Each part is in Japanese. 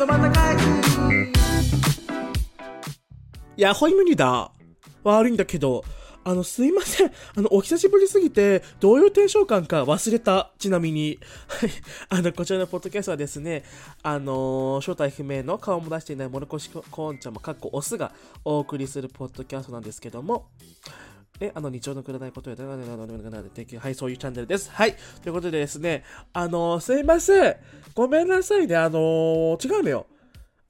ど真ん中いや、ホイムニだ。悪いんだけど、あの、すいません。あの、お久しぶりすぎて、どういうテンション感か忘れた。ちなみに。はい。あの、こちらのポッドキャストはですね、あのー、正体不明の顔も出していないモルコシコーンちゃんも、かっこオスがお送りするポッドキャストなんですけども、え、あの、日常のくれないことや、はい、そういうチャンネルです。はい。ということでですね、あの、すいません。ごめんなさいね。あの、違うのよ。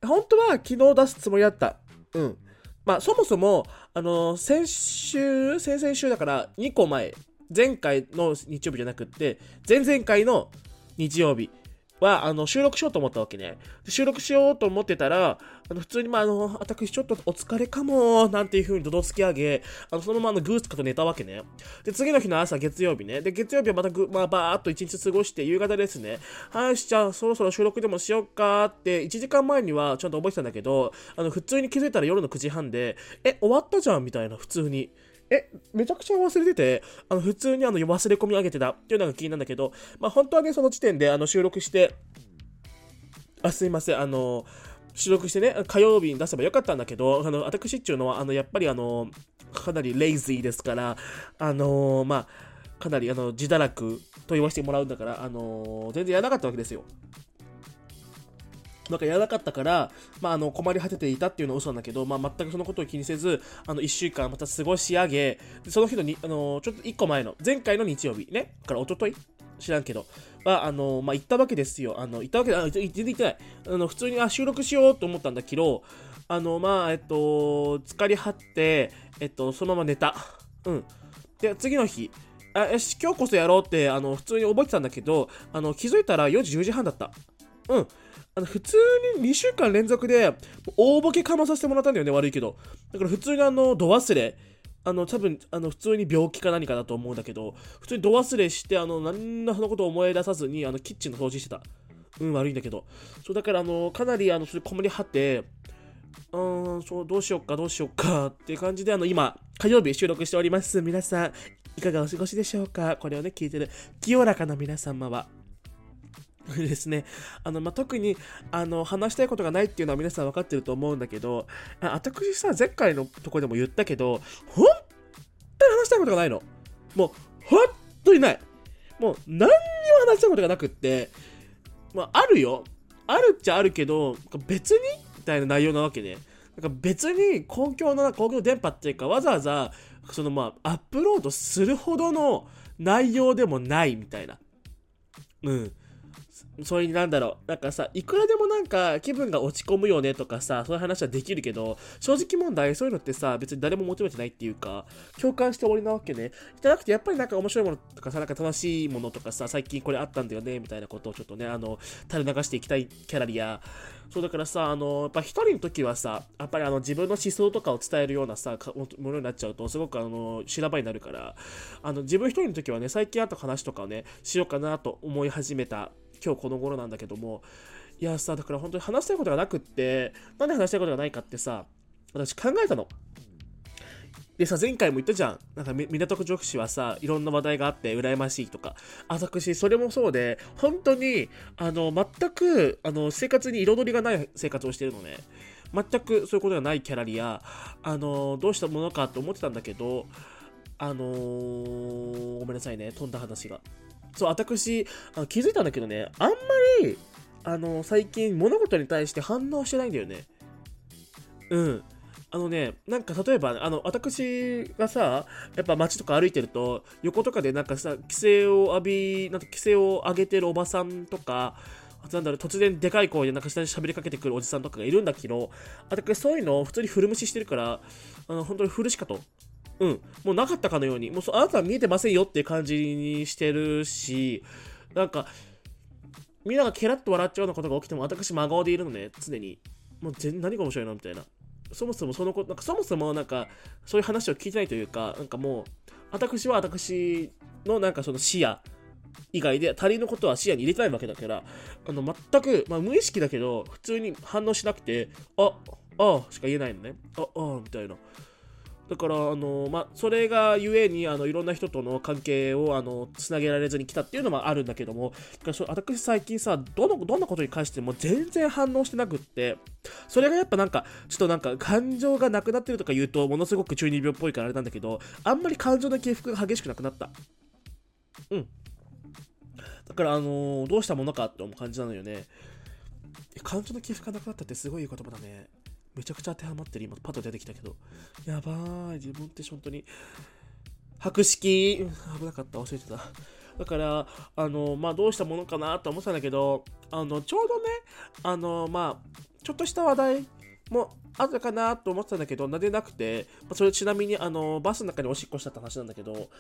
本当は昨日出すつもりだった。うん。まあ、そもそも、あの、先週、先々週だから2個前、前回の日曜日じゃなくって、前々回の日曜日は、あの、収録しようと思ったわけね。収録しようと思ってたら、あの、普通に、まあ、あの、私ちょっとお疲れかも、なんていう風にどどつき上げ、あの、そのままのグースかと寝たわけね。で、次の日の朝、月曜日ね。で、月曜日はまたぐ、まあ、ばーっと一日過ごして、夕方ですね。はい、じゃあ、そろそろ収録でもしようかって、1時間前にはちゃんと覚えてたんだけど、あの、普通に気づいたら夜の9時半で、え、終わったじゃんみたいな、普通に。え、めちゃくちゃ忘れてて、あの、普通にあの、忘れ込み上げてたっていうのが気になるんだけど、まあ、本当はね、その時点であの、収録して、あ、すいません、あの、収録してね、火曜日に出せばよかったんだけど、あの、私っていうのは、あの、やっぱりあの、かなりレイズーですから、あのまあ、かなりあの、自堕落と言わせてもらうんだから、あの全然やらなかったわけですよ。なんかやらなかったから、まあ、あの、困り果てていたっていうのは嘘なんだけど、まあ、全くそのことを気にせず、あの、1週間また過ごし上げ、その日のに、あの、ちょっと1個前の、前回の日曜日ね、から一昨日？知らんけど、は、あの、まあ、行ったわけですよ。あの、行ったわけで、あ、全然行ってない。あの、普通に、あ、収録しようと思ったんだけど、あの、まあ、えっと、疲れ果って、えっと、そのまま寝た。うん。で、次の日、あ、よし、今日こそやろうって、あの、普通に覚えてたんだけど、あの、気づいたら4時10時半だった。うん。あの普通に2週間連続で大ボケかまさせてもらったんだよね、悪いけど。だから普通にあの、度忘れ。あの、多分、あの、普通に病気か何かだと思うんだけど、普通に度忘れして、あの、何らそのことを思い出さずに、あの、キッチンの掃除してた。うん、悪いんだけど。そう、だから、あの、かなり、あの、それ、こもりはって、うーん、そう、どうしよっか、どうしよっか、って感じで、あの、今、火曜日収録しております。皆さん、いかがお過ごしでしょうか？これをね、聞いてる、清らかな皆様は。ですね。あの、まあ、特に、あの、話したいことがないっていうのは皆さん分かってると思うんだけど、私さ、前回のとこでも言ったけど、本当に話したいことがないの。もう、本当にない。もう、何にも話したいことがなくって、まあ、あるよ。あるっちゃあるけど、別に？みたいな内容なわけね。なんか別に公共の、公共の電波っていうか、わざわざ、そのまあ、アップロードするほどの内容でもないみたいな。うん。それになんだろう、なんかさ、いくらでもなんか気分が落ち込むよねとかさ、そういう話はできるけど、正直問題、そういうのってさ、別に誰も求めてないっていうか、共感して終わりなわけね。じゃなくて、やっぱりなんか面白いものとかさ、なんか楽しいものとかさ、最近これあったんだよね、みたいなことをちょっとね、あの、垂れ流していきたいキャラリア、そうだからさ、あの、やっぱ一人の時はさ、やっぱりあの自分の思想とかを伝えるようなさ、ものになっちゃうと、すごくあの、修羅場になるから、あの、自分一人の時はね、最近あった話とかをね、しようかなと思い始めた今日この頃なんだけども、いやさ、だから本当に話したいことがなくって、なんで話したいことがないかってさ、私考えたの。でさ、前回も言ったじゃん。なんか、港区女子はさ、いろんな話題があって、羨ましいとか。私、それもそうで、本当に、あの、全く、あの、生活に彩りがない生活をしてるのね。全くそういうことがないキャラリア、あの、どうしたものかと思ってたんだけど、あのー、ごめんなさいね、飛んだ話が。そう、私、あ気づいたんだけどね、あんまり、あの、最近物事に対して反応してないんだよね。うん。あのね、なんか例えば、あの、私がさ、やっぱ街とか歩いてると、横とかでなんかさ、規制を浴び、なんか規制を上げてるおばさんとか、なんだろう、突然でかい声でなんか下に喋りかけてくるおじさんとかがいるんだけど、私そういうのを普通に古無視してるから、あの、本当に古しかと。うん、もうなかったかのように、もうあなたは見えてませんよっていう感じにしてるし、なんか、みんながケラッと笑っちゃうようなことが起きても、私真顔でいるのね、常に。もう全何が面白いのみたいな。そもそもそのこと、なんかそもそもなんか、そういう話を聞いてないというか、なんかもう、私は私のなんかその視野以外で他人のことは視野に入れてないわけだから、あの、全く、まあ無意識だけど、普通に反応しなくて、あ、ああしか言えないのね。あ、あみたいな。だから、あのまあ、それがゆえに、あの、いろんな人との関係を、あの、つなげられずに来たっていうのもあるんだけども、だから私最近さ、どの、どんなことに関しても全然反応してなくって、それがやっぱなんか、ちょっとなんか、感情がなくなってるとか言うと、ものすごく中二病っぽいからあれなんだけど、あんまり感情の起伏が激しくなくなった。うん。だから、あの、どうしたものかって思う感じなのよね。感情の起伏がなくなったってすごいいい言葉だね。めちゃくちゃ当てはまってる。今パッと出てきたけど。やばい。自分って本当に。博識。危なかった。忘れてた。だからあのまあどうしたものかなと思ってたんだけどあのちょうどねあのまあちょっとした話題もあったかなと思ってたんだけど、なでなくて、ま、それちなみにあのバスの中におしっこしたって話なんだけど、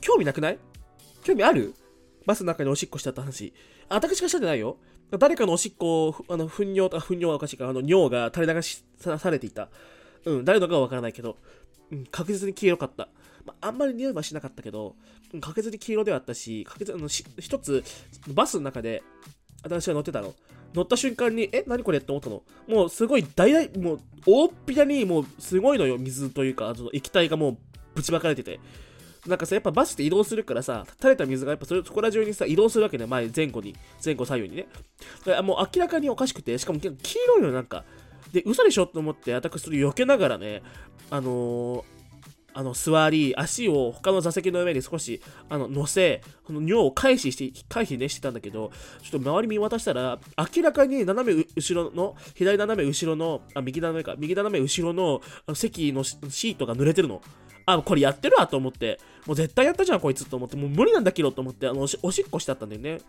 興味なくない？興味ある？バスの中におしっこしたって話。あ私がしたんじゃないよ。誰かのおしっこ、あの、糞尿、あ、糞尿はおかしいか、あの、尿が垂れ流しされていた。うん、誰のかはわからないけど、うん、確実に黄色かった。まあ、あんまり匂いはしなかったけど、確実に黄色ではあったし、確実あの一つ、バスの中で、私が乗ってたの。乗った瞬間に、え、何これって思ったの。もうすごい大々、もう大っぴらに、もうすごいのよ、水というか、その液体がもうぶちまかれてて。なんかさ、やっぱバスって移動するからさ、垂れた水がやっぱそれそこら中にさ、移動するわけね、前、前後に、前後左右にね。だからもう明らかにおかしくて、しかも黄色いのなんか。で、嘘でしょと思って、私それ避けながらね、あのー、あの、座り、足を他の座席の上に少し、あの、乗せ、この尿を回避して、回避ねしてたんだけど、ちょっと周り見渡したら、明らかに斜め後ろの、左斜め後ろの、あ、右斜めか、右斜め後ろの席のシートが濡れてるの。あ、これやってるわと思って、もう絶対やったじゃん、こいつと思って、もう無理なんだけどと思って、あのおし、おしっこしてあったんだよね。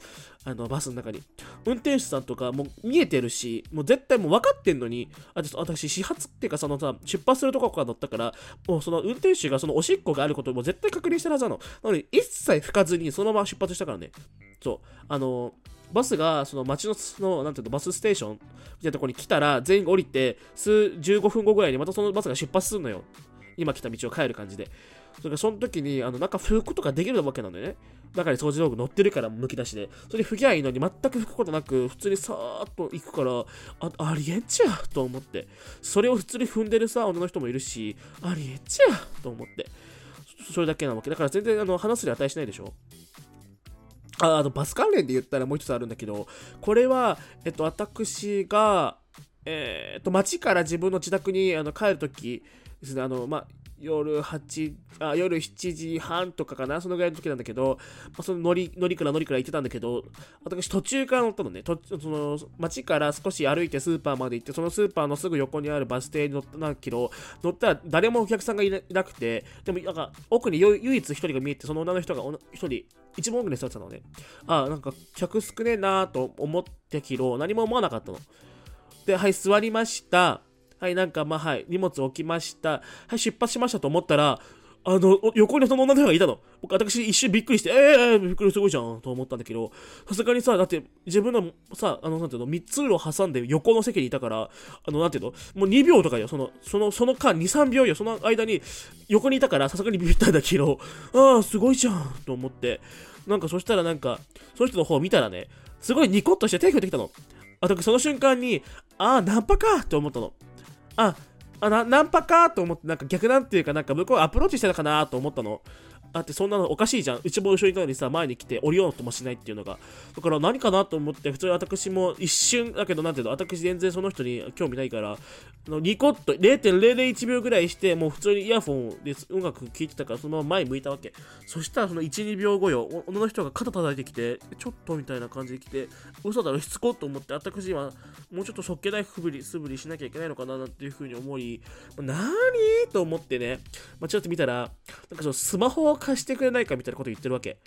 あの、バスの中に。運転手さんとかもう見えてるし、もう絶対もう分かってんのに、あと私、始発っていうか、そのさ、出発するとこから乗ったから、もうその運転手がそのおしっこがあることも絶対確認してるはずなの。なのに、一切吹かずに、そのまま出発したからね。そう。あのバスがその街ののなんていうのバスステーションみたいなところに来たら全員降りて数15分後ぐらいにまたそのバスが出発するのよ今来た道を帰る感じで。それからその時に、あの、なんか拭くことができるわけなんだよね。中に掃除道具乗ってるから、むき出しで。それで拭きゃいいのに、全く拭くことなく、普通にさーっと行くから、あ、ありえんちゃと思って。それを普通に踏んでるさ、女の人もいるし、ありえんちゃと思って。それだけなわけ。だから全然、あの、話すに値しないでしょあ、あと、バス関連で言ったらもう一つあるんだけど、これは、えっと、私が、えー、っと、街から自分の自宅にあの帰るとき、ですね、あの、まあ、夜8あ、夜7時半とかかな、そのぐらいの時なんだけど、まあ、その乗り、乗りから乗りから行ってたんだけど、私途中から乗ったのね、とその街から少し歩いてスーパーまで行って、そのスーパーのすぐ横にあるバス停に乗ったんだけど、乗ったら誰もお客さんがいなくて、でもなんか奥に唯一一人が見えて、その女の人が一人、一番奥に座ってたのね。あ、なんか客少ねえなーと思ってけど、何も思わなかったの。で、はい、座りました。はい、なんかまあはい、荷物置きました。はい、出発しましたと思ったら、あの、横にその女の人がいたの。僕、私一瞬びっくりして、ええー、びっくりすごいじゃん、と思ったんだけど、さすがにさ、だって自分のさ、あの、なんていうの、三つ路を挟んで横の席にいたから、あの、なんていうの、もう2秒とかよ、その、その、その間2、3秒よ、その間に横にいたから、さすがにビビったんだけど、ああ、すごいじゃん、と思って、なんかそしたらなんか、その人の方見たらね、すごいニコッとして手振ってきたの。あ、だからその瞬間に、ああ、ナンパかって思ったの。あ、あなナンパかと思って、なんか逆なんていうか、なんか向こうアプローチしてたかなと思ったの。あってそんなのおかしいじゃん。うちも後ろにいたのにさ、前に来て降りようともしないっていうのが。だから何かなと思って、普通に私も一瞬だけど、なんていうの、私全然その人に興味ないから、のニコッと0.001秒ぐらいして、もう普通にイヤフォンで音楽聴いてたから、そのまま前向いたわけ。そしたらその1、2秒後よ、女の人が肩叩いてきて、ちょっとみたいな感じで来て、嘘だろ、しつこっと思って、私はもうちょっとそっけないふぶり、素振りしなきゃいけないのかななんていうふうに思い、なーにと思ってね、まあ、ちょっと見たら、なんかそのスマホを貸してくれないかみたいなこと言ってるわけ。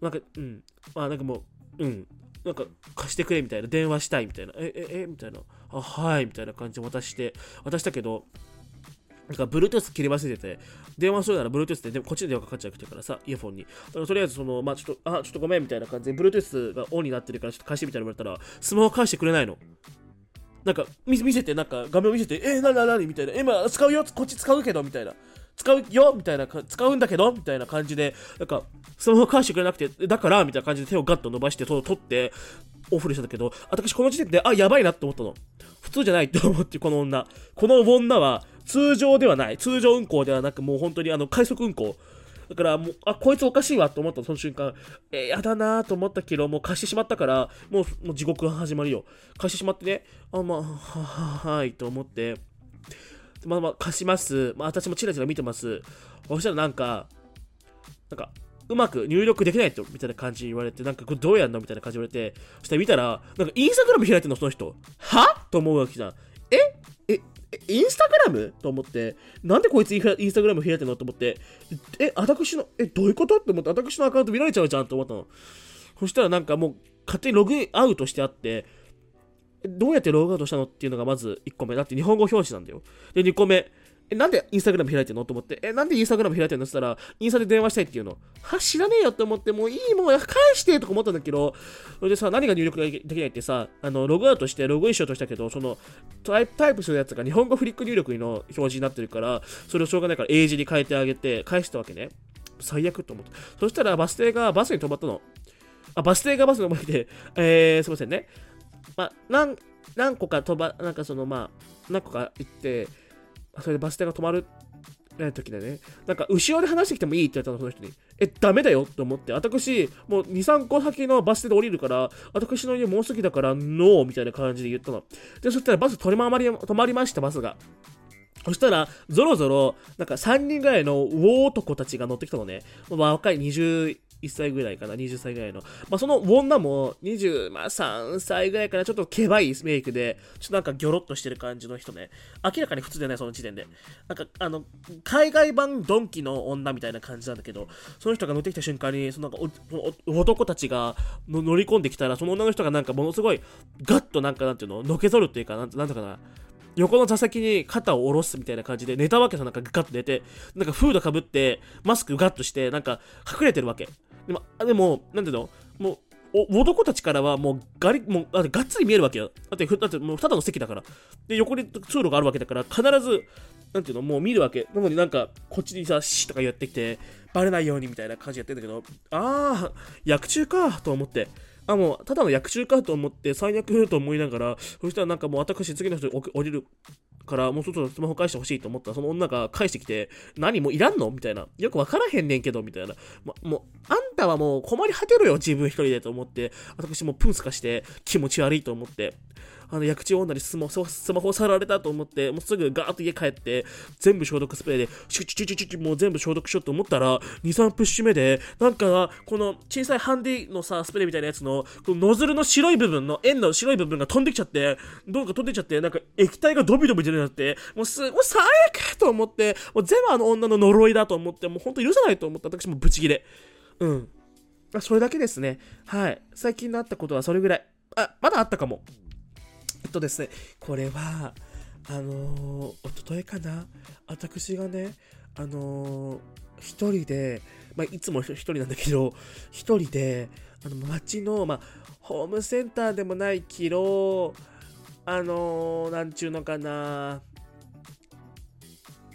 なんか、うん。まあなんかもう、うん。なんか貸してくれみたいな。電話したいみたいな。え、え、えみたいな。あ、はい。みたいな感じで渡して、渡したけど、なんか、Bluetooth 切り忘れてて、電話するなら Bluetooth で、でもこっちで電話かかっちゃうからさ、イヤホンに。だからとりあえず、その、まあちょっと、あ、ちょっとごめんみたいな感じで、Bluetooth がオンになってるから、ちょっと貸してみたいな言われたら、スマホ返してくれないの。なんか、見せて、なんか、画面を見せて、えー、なになになにみたいな。今、使うよ、こっち使うけど、みたいな。使うよみたいな、使うんだけどみたいな感じで、なんか、スマホ返してくれなくて、だからみたいな感じで手をガッと伸ばして、そ取って、オフにしたんだけど、私この時点で、あ、やばいなって思ったの。普通じゃないって思って、この女。この女は、通常ではない。通常運行ではなく、もう本当にあの、快速運行。だからもう、あ、こいつおかしいわと思ったその瞬間、えー、やだなと思ったけど、もう貸してしまったから、もう、もう地獄が始まるよ。貸してしまってね、あ、まあ、は、は、はい、と思って、まあまあ、貸します。まあ、私もチラチラ見てます。そしたらなんか、なんか、うまく入力できないと、みたいな感じ言われて、なんかこれどうやんのみたいな感じ言われて、そしたら見たら、なんかインスタグラム開いてんの、その人。は？と思うわけじゃん。え？え、インスタグラム？と思って、なんでこいつインスタグラム開いてんのと思って、え、私の、え、どういうこと？って思って、私のアカウント見られちゃうじゃんと思ったの。そしたらなんかもう、勝手にログインアウトしてあって、どうやってログアウトしたのっていうのがまず1個目。だって日本語表示なんだよ。で、2個目。え、なんでインスタグラム開いてんのと思って、え、なんでインスタグラム開いてんのって言ったら、インスタで電話したいっていうの。は、知らねえよって思って、もういい、もう返してとか思ったんだけど、それでさ、何が入力できないってさ、あの、ログアウトしてログインしようとしたけど、その、タイプタイプするやつが日本語フリック入力の表示になってるから、それをしょうがないから英字に変えてあげて、返したわけね。最悪と思って。そしたらバス停がバスに止まったの。あ、バス停がバスに止まって、えー、すいませんね。まあ、何、何個か飛ば、なんかその、まあ、何個か行って、それでバス停が止まるえ時でね、なんか、後ろで話してきてもいいって言ったの、その人に。え、ダメだよって思って、私、もう2、3個先のバス停で降りるから、私の家もうすぐだから、ノーみたいな感じで言ったの。で、そしたらバス取り回り、止まりました、バスが。そしたら、ぞろぞろ、なんか3人ぐらいの大男たちが乗ってきたのね。若い20、1歳ぐらいかな、20歳ぐらいの。まあ、その女も23歳ぐらいかな、ちょっとケバいメイクで、ちょっとなんかギョロッとしてる感じの人ね。明らかに普通じゃない、その時点で。なんか、あの、海外版ドンキの女みたいな感じなんだけど、その人が乗ってきた瞬間に、そのなんか男たちが乗り込んできたら、その女の人がなんかものすごい、ガッとなんかなんていうの、のけぞるっていうか、なんなんとかな。横の座席に肩を下ろすみたいな感じで寝たわけさ、なんかガッと寝て、なんかフードかぶって、マスクガッとして、なんか隠れてるわけ。でも、でもなんていうの？もう、お男たちからはもうガリ、もう、だってがっつり見えるわけよ。だって、だってもうただの席だから。で、横に通路があるわけだから、必ず、なんていうの、もう見るわけ。なのになんか、こっちにさ、シーとかやってきて、バレないようにみたいな感じやってんだけど、あー、薬中かと思って。あ、もう、ただの薬中かと思って、最悪と思いながら、そしたらなんかもう私、次の人に降りるからもうちょっとスマホ返してほしいと思った。らその女が返してきて何もいらんの？みたいな。よくわからへんねんけどみたいな、ま、もうあんたはもう困り果てるよ自分一人でと思って。私もプンスカして気持ち悪いと思って。あの、薬中女にスマホ、スマホ触られたと思って、もうすぐガーッと家帰って、全部消毒スプレーで、シュチュチュチュチュもう全部消毒しようと思ったら、2、3プッシュ目で、なんか、この小さいハンディのさ、スプレーみたいなやつの、このノズルの白い部分の、円の白い部分が飛んできちゃって、どうか飛んできちゃって、なんか液体がドビドビ出るようになって、もうす、もう最悪と思って、もう全部あの女の呪いだと思って、もうほんと許さないと思った私もブチギレ。うん。それだけですね。はい。最近のあったことはそれぐらい。あ、まだあったかも。えっとですね、これは、あのー、おとといかな、私がね、あのー、一人で、まあ、いつも一人なんだけど、一人で、あの、街の、まあ、ホームセンターでもないけど、あのー、なんちゅうのかな、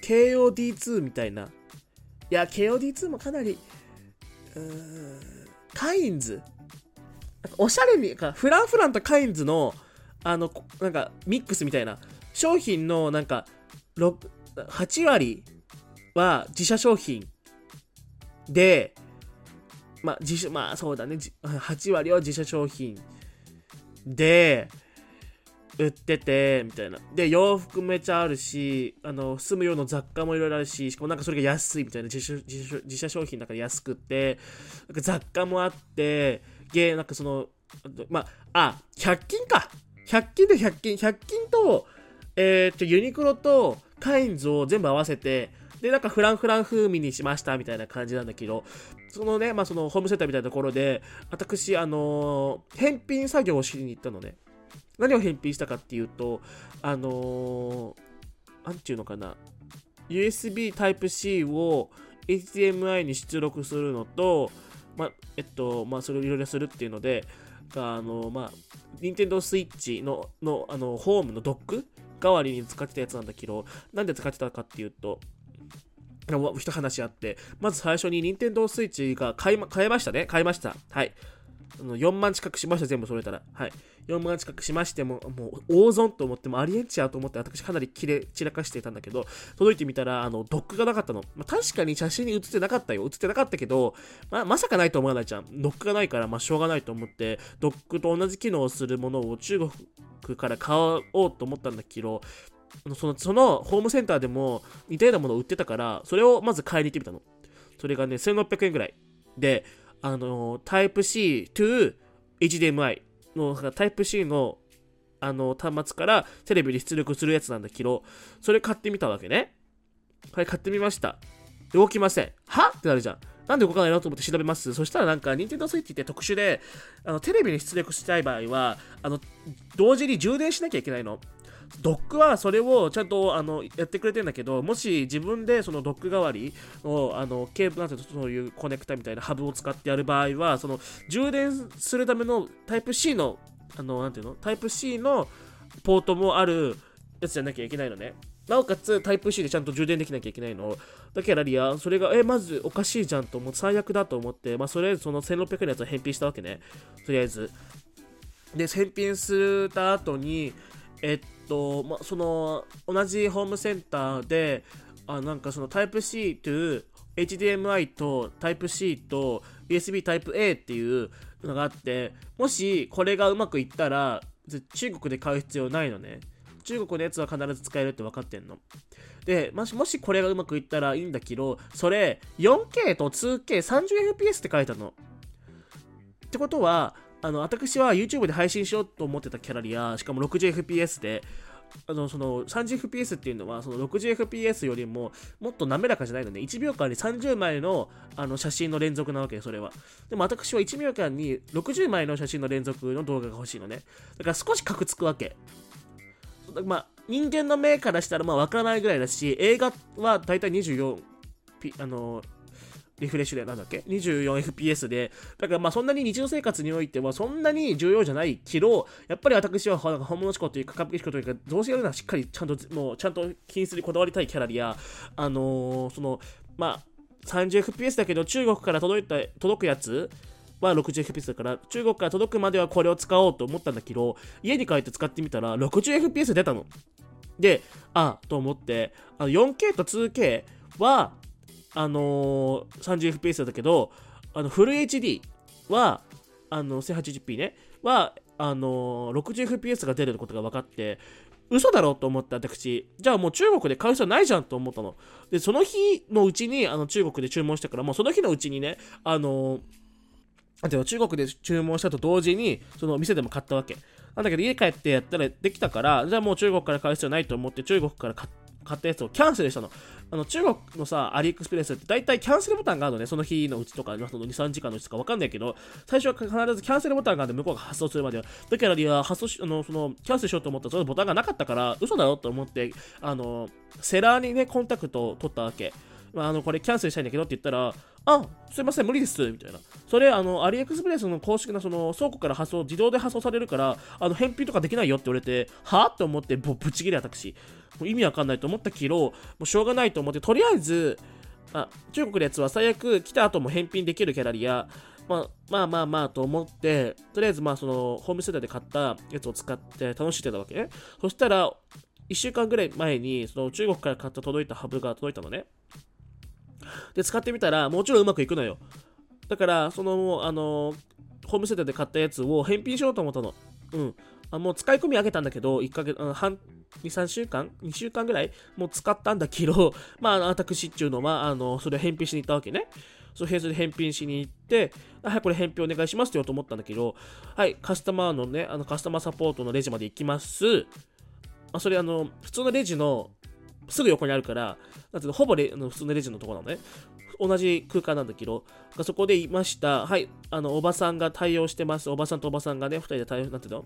KOD2 みたいな。いや、KOD2 もかなり、うーん、カインズ。おしゃれに、フランフランとカインズの、あの、なんか、ミックスみたいな、商品の、なんか、8割は自社商品で、まあ、自社、まあ、そうだね、8割は自社商品で、売ってて、みたいな。で、洋服めちゃあるし、あの、住む用の雑貨もいろいろあるし、しかもなんかそれが安いみたいな、自社自社商品だから安くて、なんか雑貨もあって、ゲー、なんかその、まあ、あ、100均か。100均で100均、100均と、えー、と、ユニクロとカインズを全部合わせて、で、なんかフランフラン風味にしましたみたいな感じなんだけど、そのね、まあそのホームセンターみたいなところで、私、あのー、返品作業をしに行ったのね。何を返品したかっていうと、あのー、なんていうのかな、USB Type-C を HDMI に出力するのと、まあ、えっと、まあ、それをいろいろするっていうので、あの、まあ、任天堂 switch の、の、あの、ホームのドック代わりに使ってたやつなんだけど、なんで使ってたかっていうと、一話あって、まず最初に任天堂 switch が買い、買えましたね買いました。はい。あの4万近くしました、全部それたら。はい。4万近くしましても、もう大損と思ってもありえんちゃうと思って私かなりきれ散らかしてたんだけど、届いてみたら、あの、ドックがなかったの。まあ、確かに写真に写ってなかったよ。写ってなかったけど、まあ、まさかないと思わないじゃん。ドックがないから、まあ、しょうがないと思って、ドックと同じ機能をするものを中国から買おうと思ったんだけど、その、そのホームセンターでも似たようなものを売ってたから、それをまず買いに行ってみたの。それがね、1600円ぐらい。で、あの、タイプ C to HDMI のタイプ C のあの端末からテレビに出力するやつなんだけど、それ買ってみたわけね。はい、買ってみました。動きません。は？ってなるじゃん。なんで動かないのと思って調べます。そしたらなんか、Nintendo Switch って特殊で、あのテレビに出力したい場合は、あの、同時に充電しなきゃいけないの。ドックはそれをちゃんとあのやってくれてんだけど、もし自分でそのドック代わりのあのケーブルなんてそういうコネクタみたいなハブを使ってやる場合は、その充電するためのタイプ C の、あの、なんていうのタイプ C のポートもあるやつじゃなきゃいけないのね。なおかつタイプ C でちゃんと充電できなきゃいけないの。だからリア、それが、え、まずおかしいじゃんと思って、最悪だと思って、まあ、それ、その1600円のやつを返品したわけね。とりあえず。で、返品した後に、えっと、ま、その、同じホームセンターで、あなんかその Type-C to HDMI と Type-C と USB Type-A っていうのがあって、もしこれがうまくいったら、中国で買う必要ないのね。中国のやつは必ず使えるって分かってんの。で、もしもしこれがうまくいったらいいんだけど、それ 4K と 2K30fps って書いたの。ってことは、あの、私は YouTube で配信しようと思ってたキャラリア、しかも 60fps で、あの、その 30fps っていうのは、その 60fps よりももっと滑らかじゃないのね。1秒間に30枚のあの写真の連続なわけそれは。でも私は1秒間に60枚の写真の連続の動画が欲しいのね。だから少しカクつくわけ。まあ、人間の目からしたらまあわからないぐらいだし、映画はだいたい24、あのリフレッシュでなんだっけ ?24fps で、だからまあそんなに日常生活においてはそんなに重要じゃないけど、やっぱり私は本物思考というか、株式というか、どうせやるならしっかりちゃんと、もうちゃんと品質にこだわりたいキャラリア、あのー、その、まあ、30fps だけど中国から届いた、届くやつは 60fps だから、中国から届くまではこれを使おうと思ったんだけど、家に帰って使ってみたら 60fps 出たの。で、あ、と思って、4K と 2K は、あのー、30fps だけど、あの、フル HD は、あの、1080p ね、は、あのー、60fps が出ることが分かって、嘘だろうと思った私。じゃあもう中国で買う必要ないじゃんと思ったの。で、その日のうちに、あの、中国で注文したから、もうその日のうちにね、あのー、中国で注文したと同時に、その店でも買ったわけ。なんだけど家帰ってやったらできたから、じゃあもう中国から買う必要ないと思って中国から買ったやつをキャンセルしたの。あの中国のさ、アリエクスプレスって大体キャンセルボタンがあるのね、その日のうちとか、その2、3時間のうちとかわかんないけど、最初は必ずキャンセルボタンがある向こうが発送するまでは。だからリは発送し、あの、その、キャンセルしようと思ったらそのボタンがなかったから、嘘だろと思って、あの、セラーにね、コンタクトを取ったわけ。まあ、あの、これキャンセルしたいんだけどって言ったら、あ、すいません、無理です、みたいな。それ、あの、アリエクスプレスの公式な、その、倉庫から発送、自動で発送されるから、あの、返品とかできないよって言われて、はぁって思って、ぶち切れ私。意味わかんないと思ったけど、もうしょうがないと思って、とりあえず、あ、中国のやつは最悪来た後も返品できるキャラリア、まあ、まあまあまあと思って、とりあえずまあそのホームセンターで買ったやつを使って楽しんでたわけね。そしたら、1週間ぐらい前に、その中国から買った届いたハブが届いたのね。で、使ってみたら、もちろんうまくいくのよ。だから、その、あの、ホームセンターで買ったやつを返品しようと思ったの。うん。あもう使い込み上げたんだけど、1ヶ月、半、2、3週間 ?2 週間ぐらい？もう使ったんだけど、まあ、私っていうのは、あの、それを返品しに行ったわけね。そう、それで返品しに行って、はい、これ返品お願いしますって言おうと思ったんだけど、はい、カスタマーのね、あの、カスタマーサポートのレジまで行きます。あ、それあの、普通のレジのすぐ横にあるから、なんていうの、ほぼレ普通のレジのところなのね。同じ空間なんだけど、そこでいました。はい、あの、おばさんが対応してます。おばさんとおばさんがね、二人で対応、なんていうの？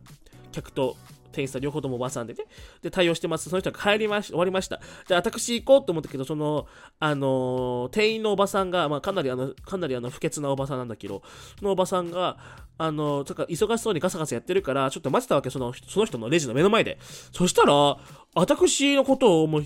客と店員さん両方ともおばさんでね、で、対応してます。その人が帰りまし、終わりました。じゃあ、私行こうと思ったけど、その、あのー、店員のおばさんが、まあ、かなりあの、かなりあの、不潔なおばさんなんだけど、そのおばさんが、あの、ー、とか忙しそうにガサガサやってるから、ちょっと待ってたわけ、その、その人のレジの目の前で。そしたら、私のことをもう、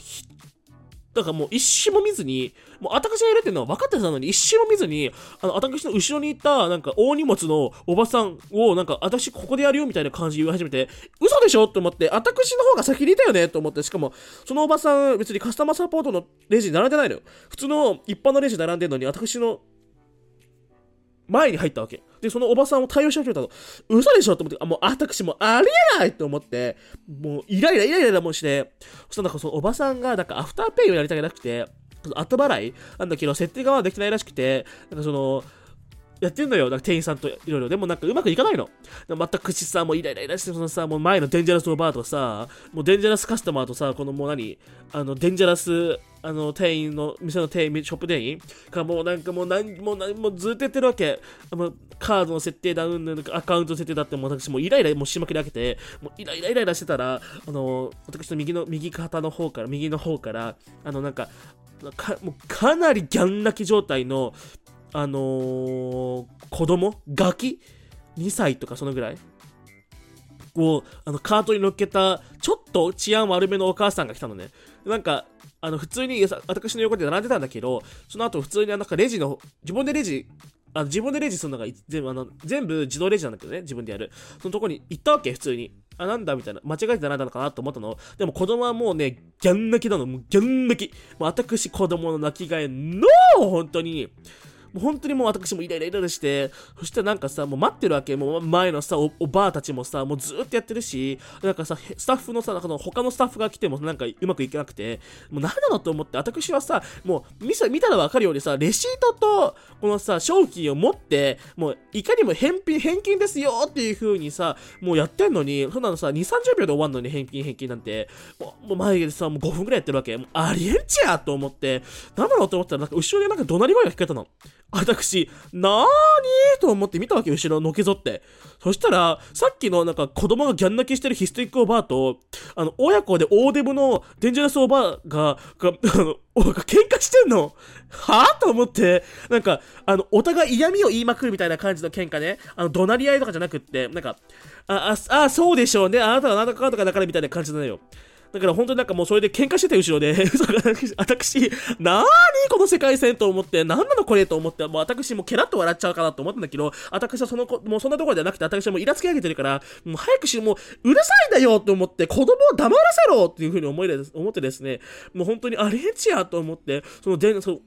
だからもう一瞬も見ずに、もう私がやるっていうのは分かってたのに、一瞬も見ずに、あの、私の後ろにいた、なんか大荷物のおばさんを、なんか、私ここでやるよみたいな感じ言い始めて、嘘でしょと思って、私の方が先にいたよねと思って、しかも、そのおばさん、別にカスタマーサポートのレジに並んでないのよ。普通の一般のレジ並んでるのに、私の前に入ったわけ。で、そのおばさんを対応し始めたの。嘘でしょと思って、あ、もう私もありえないと思って、もうイライライライラもして、そしたらなんかそのおばさんが、なんかアフターペイをやりたくなくて、後払いなんだけど、設定側はできないらしくて、なんかその、やってんのよ。なんか店員さんといろいろ。でもなんかうまくいかないの。また口さ、もうイライライラして、そのさ、もう前のデンジャラスオーバーとさ、もうデンジャラスカスタマーとさ、このもう何あの、デンジャラス、あの、店員の、店の店員、ショップ店員がもうなんかもう何もう何もうずっとやってるわけ。もうカードの設定だ、うんぬん、アカウント設定だって、もう私もうイライラもうしまくり開けて、もうイライライライラしてたら、あの、私の右の、右肩の方から、右の方から、あのなんか、かもうかなりギャン泣き状態のあのー、子供ガキ ?2 歳とかそのぐらいを、あの、カートに乗っけた、ちょっと治安悪めのお母さんが来たのね。なんか、あの、普通に、私の横で並んでたんだけど、その後普通になんかレジの、自分でレジ、あの自分でレジするのが全部、あの、全部自動レジなんだけどね、自分でやる。そのとこに行ったわけ、普通に。あ、なんだみたいな。間違えて並んだのかなと思ったの。でも子供はもうね、ギャン泣きなの。もうギャン泣き。もう私子供の泣きがえ、ノー本当に。もう本当にもう私もイライライライして、そしてなんかさ、もう待ってるわけ。もう前のさ、おおばあたちもさ、もうずっとやってるし、なんかさ、スタッフのさ、なんかの他のスタッフが来てもなんかうまくいかなくて、もう何なのと思って、私はさ、もう見見たらわかるようにさ、レシートと、このさ、商品を持って、もういかにも返品、返金ですよっていう風にさ、もうやってんのに、そんなのさ、2、30秒で終わんのに返金、返金なんて、もう前でさ、もう5分くらいやってるわけ。もうありえんちやと思って、なんだろうと思ったら、なんか後ろでなんか怒鳴り声が聞こえたの。私、なーにーと思って見たわけ、後ろのけぞって。そしたら、さっきのなんか子供がギャン泣きしてるヒステリックおばあと、あの、親子で大デブのデンジャラスおばあが、が、あの、喧嘩してんのはぁと思って、なんか、あの、お互い嫌味を言いまくるみたいな感じの喧嘩ね。あの、怒鳴り合いとかじゃなくって、なんか、あ、あ、あ、そうでしょうね。あなたはあなんだかとかだからみたいな感じなのよ。だから本当になんかもうそれで喧嘩してて後ろで、私、なーにこの世界線と思って、なんなのこれと思って、もう私もうケラッと笑っちゃうかなと思ったんだけど、私はその子もうそんなところじゃなくて、私はもうイラつき上げてるから、もう早くし、もううるさいんだよと思って、子供を黙らせろっていうふうに思い思ってですね、もう本当にアレンジやと思って、そので、そ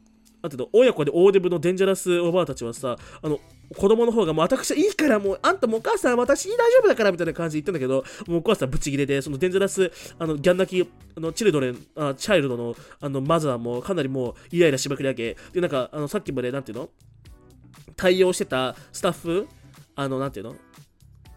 あと親子で大デブのデンジャラスおばあたちはさ、あの、子供の方がもう私はいいからもう、あんたもお母さん私大丈夫だからみたいな感じで言ったんだけど、もうお母さんブチギレで、そのデンジャラス、あの、ギャン泣き、あの、チルドレン、あチャイルドの、あの、マザーもかなりもうイライラしまくり上げ、で、なんか、あの、さっきまで、なんていうの？対応してたスタッフ、あの、なんていうの？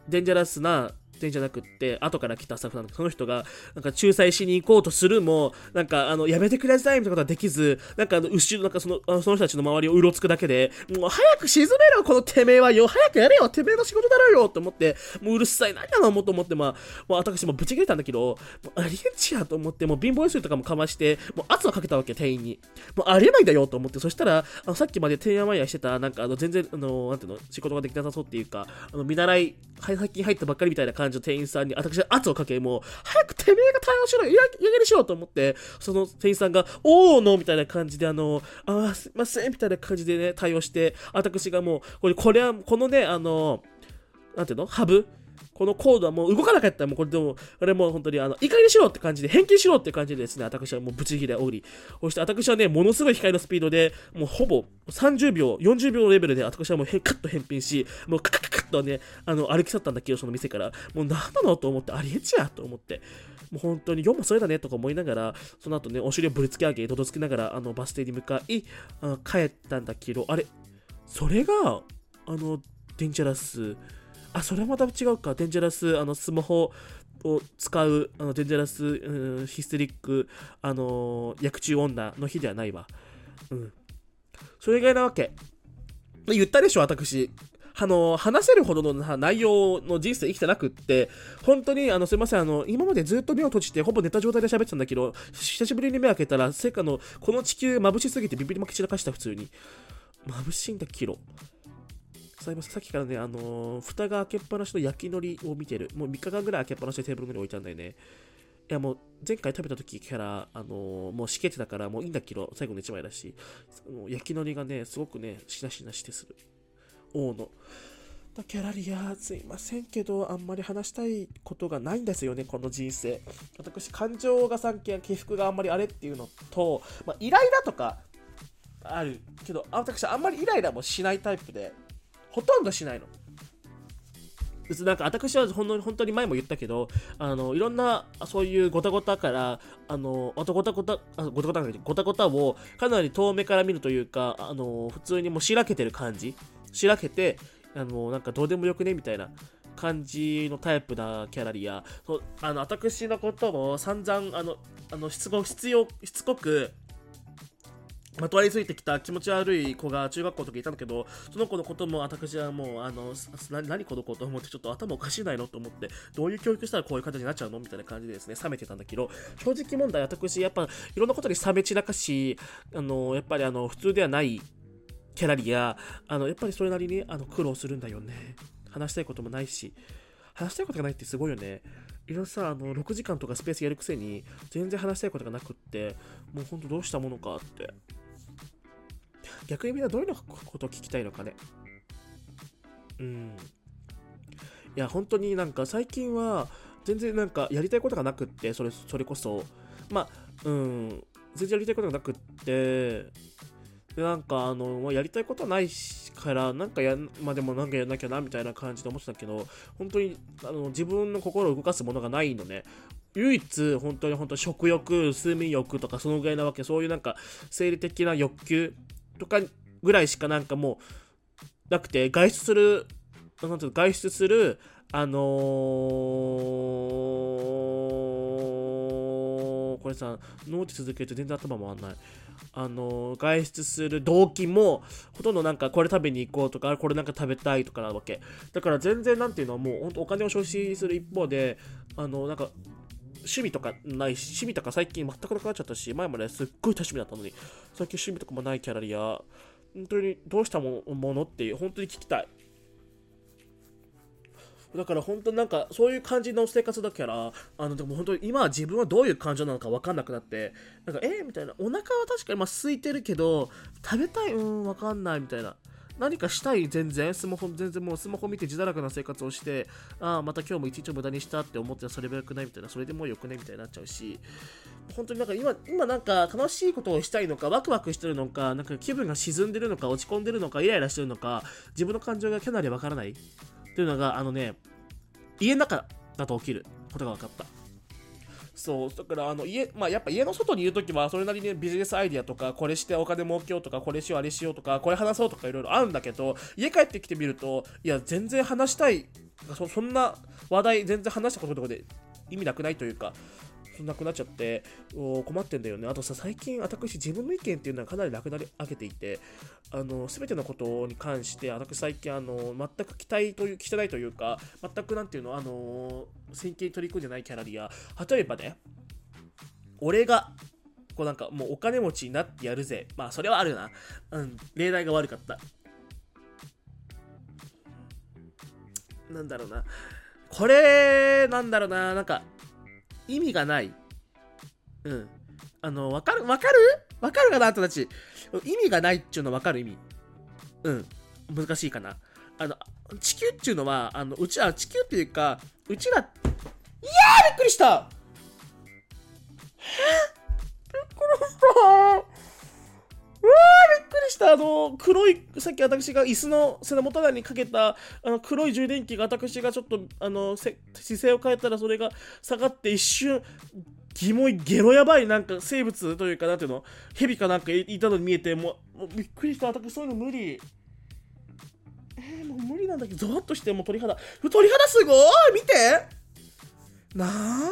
デンジャラスなってんじゃなくって、後から来たスタッフなんだ、その人が、なんか仲裁しに行こうとするも、なんか、あの、やめてくださいみたいなことはできず、なんか、あの、後ろ、なんかその、あその人たちの周りをうろつくだけで、もう早く沈めろ、このてめえはよ、早くやれよ、てめえの仕事だろよ、と思って、もううるさい、何なのもと思って、まあ、もう私もぶち切れたんだけど、もうありえんちやと思って、もう貧乏ゆすりとかもかまして、もう圧をかけたわけ、店員に。もうありえないんだよ、と思って、そしたら、あのさっきまでてんやまんやしてた、なんか、あの、全然、あの、なんていうの、仕事ができなさそうっていうか、あの、見習い、最近入ったばっかりみたいな感じの店員さんに、私圧をかけ、もう、早くてめえが対応しろや、やげにしようと思って、その店員さんが、おーのみたいな感じで、あの、あすいませんみたいな感じでね、対応して、私がもう、これ、これは、このね、あの、なんていうの？ハブ？このコードはもう動かなかったらもうこれでも、あれもう本当にあの、怒りしろって感じで、返金しろって感じでですね、私はもうブチギレおり。そして私はね、ものすごい光のスピードで、もうほぼ30秒、40秒のレベルで私はもうへカッと返品し、もうカカカカッとね、あの、歩き去ったんだけど、その店から。もう何なのと思って、ありえちやと思って。もう本当に4もそれだねとか思いながら、その後ね、お尻をぶりつけ上げ、どどつきながら、あの、バス停に向かい、あ帰ったんだけど、あれ、それが、あの、デンジャラス、あ、それはまた違うか。デンジャラス、あの、スマホを使う、あの、デンジャラス、うん、ヒステリック、あのー、薬中女の日ではないわ。うん。それ以外なわけ。言ったでしょ、私。あの、話せるほどの内容の人生生きてなくって、本当に、あの、すいません、あの、今までずっと目を閉じて、ほぼ寝た状態で喋ってたんだけど、久しぶりに目開けたら、せっかの、この地球眩しすぎてビビりまき散らかした、普通に。眩しいんだ、キロ。さっきからね、あのー、蓋が開けっぱなしの焼き海苔を見てる。もう3日間ぐらい開けっぱなしでテーブルの上に置いたんだよね。いやもう、前回食べた時から、あのーもうしけてたからもういいんだけど、最後の1枚だし、もう焼きのりがね、すごくね、しなしなしてする。王の。キャラリア、すいませんけど、あんまり話したいことがないんですよね、この人生。私、感情が三件、起伏があんまりあれっていうのと、まあ、イライラとかあるけど、私、あんまりイライラもしないタイプで、ほとんどしないの。別になんか私はほんの本当に前も言ったけど、あのいろんなそういうごたごたから、あのあとごたごた、あごたごたごたごたをかなり遠目から見るというか、あの普通にもうしらけてる感じ、しらけて、あのなんかどうでもよくねみたいな感じのタイプなキャラリア、そうあの私のことを散々あのあのしつこ必要しつこくまとわりついてきた気持ち悪い子が中学校の時いたんだけど、その子のことも私はもう、あの、何この子と思ってちょっと頭おかしいないのと思って、どういう教育したらこういう形になっちゃうのみたいな感じでですね、冷めてたんだけど、正直問題私、やっぱいろんなことに冷め散らかし、あの、やっぱりあの、普通ではないキャラリア、あの、やっぱりそれなりにあの苦労するんだよね。話したいこともないし、話したいことがないってすごいよね。いろいろさ、あの、6時間とかスペースやるくせに、全然話したいことがなくって、もうほんとどうしたものかって。逆にみんなどういうのことを聞きたいのかね。うん。いや、本当になんか最近は、全然なんかやりたいことがなくって、それ、それこそ、まあ、うん、全然やりたいことがなくって、で、なんかあの、まあ、やりたいことはないから、なんかやん、まあでもなんかやんなきゃなみたいな感じで思ってたけど、本当にあの自分の心を動かすものがないのね。唯一、本当に本当食欲、睡眠欲とかそのぐらいなわけ、そういうなんか生理的な欲求とかぐらいしかなんかもうなくて、外出する、なんていうの外出する、あのー、これさ、ノート続けると全然頭回んない。あのー外出する動機も、ほとんどなんかこれ食べに行こうとか、これなんか食べたいとかなわけ。だから全然なんていうのはもう本当お金を消費する一方で、あのなんか、趣味とかないし、趣味とか最近全くなくなっちゃったし、前まですっごい多趣味だったのに、最近趣味とかもないキャラリア、本当にどうしたものっていう本当に聞きたい。だから本当になんかそういう感じの生活だから、あのでも本当に今は自分はどういう感情なのか分かんなくなって、なんかえー、みたいな、お腹は確かにまあ空いてるけど、食べたい、うん、分かんないみたいな。何かしたい全然スマホ全然もうスマホ見て自堕落な生活をしてああまた今日も一日を無駄にしたって思ってたらそれもよくないみたいなそれでもうよくねみたいになっちゃうし本当になんか今今なんか楽しいことをしたいのかワクワクしてるのかなんか気分が沈んでるのか落ち込んでるのかイライラしてるのか自分の感情がかなりわからないっていうのがあのね家の中だと起きることが分かった。そうだからあの家、まあ、やっぱ家の外にいるときはそれなりにビジネスアイディアとかこれしてお金儲けようとかこれしようあれしようとかこれ話そうとかいろいろあるんだけど家帰ってきてみるといや全然話したいそんな話題全然話したこととかで意味なくないというかなくなっちゃって困ってんだよね。あとさ最近私自分の意見っていうのはかなりなくなり上げていてあの全てのことに関して私最近あの全く期待という期待ないというか全くなんていうのあの真剣に取り組んでないキャラリア。例えばね俺がこうなんかもうお金持ちになってやるぜ。まあそれはあるな。うん例題が悪かった。なんだろうな。これなんだろうな。なんか意味がない。うん。あのわかるわかる？わかるかなあんたたち。意味がないっちゅうのわかる意味。うん。難しいかな。あの地球っていうのはあのうちは地球っていうかうちらいやーびっくりした。え？びっくりしたーびっくりした。あの黒いさっき私が椅子の背の元側にかけたあの黒い充電器が私がちょっとあの姿勢を変えたらそれが下がって一瞬キモいゲロやばいなんか生物というかなんていうの蛇かなんかいたのに見えてもうもうびっくりした私そういうの無理。えー、もう無理なんだけどゾワッとしてもう鳥肌鳥肌すごい見て。なーに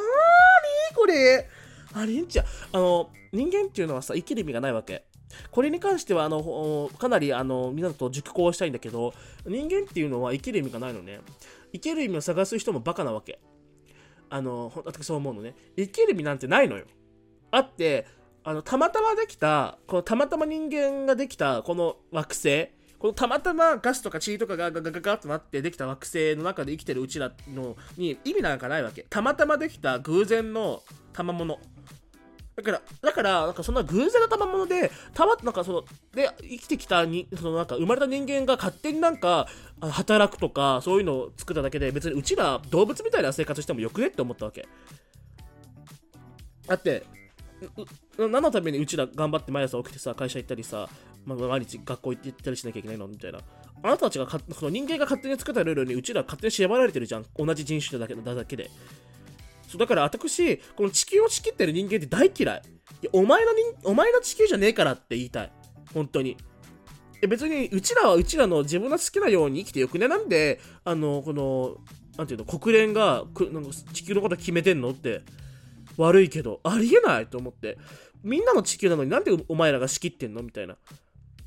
これ。ありんちゃあの人間っていうのはさ生きる意味がないわけ。これに関してはあのかなりあの皆と熟考したいんだけど人間っていうのは生きる意味がないのね。生きる意味を探す人もバカなわけ。あの私そう思うのね。生きる意味なんてないのよ。あってあのたまたまできたこのたまたま人間ができたこの惑星このたまたまガスとか塵とかがガガガガガッとなってできた惑星の中で生きてるうちらのに意味なんかないわけ。たまたまできた偶然の賜物。だから、だから、なんかそんな偶然の賜物で、たま、なんかその、で、生きてきたに、そのなんか生まれた人間が勝手になんか、働くとか、そういうのを作っただけで、別にうちら動物みたいな生活してもよくねって思ったわけ。だって、何のためにうちら頑張って毎朝起きてさ、会社行ったりさ、まあ、毎日学校行って行ったりしなきゃいけないの？みたいな。あなたたちがか、その人間が勝手に作ったルールにうちら勝手に縛られてるじゃん。同じ人種だけだけで。そうだから私、この地球を仕切ってる人間って大嫌い。いやお前のお前の地球じゃねえからって言いたい。本当に。え別に、うちらはうちらの自分の好きなように生きてよくね？なんで、あの、この、なんていうの、国連がくなんか地球のこと決めてんのって。悪いけど、ありえないと思って。みんなの地球なのになんでお前らが仕切ってんの？みたいな。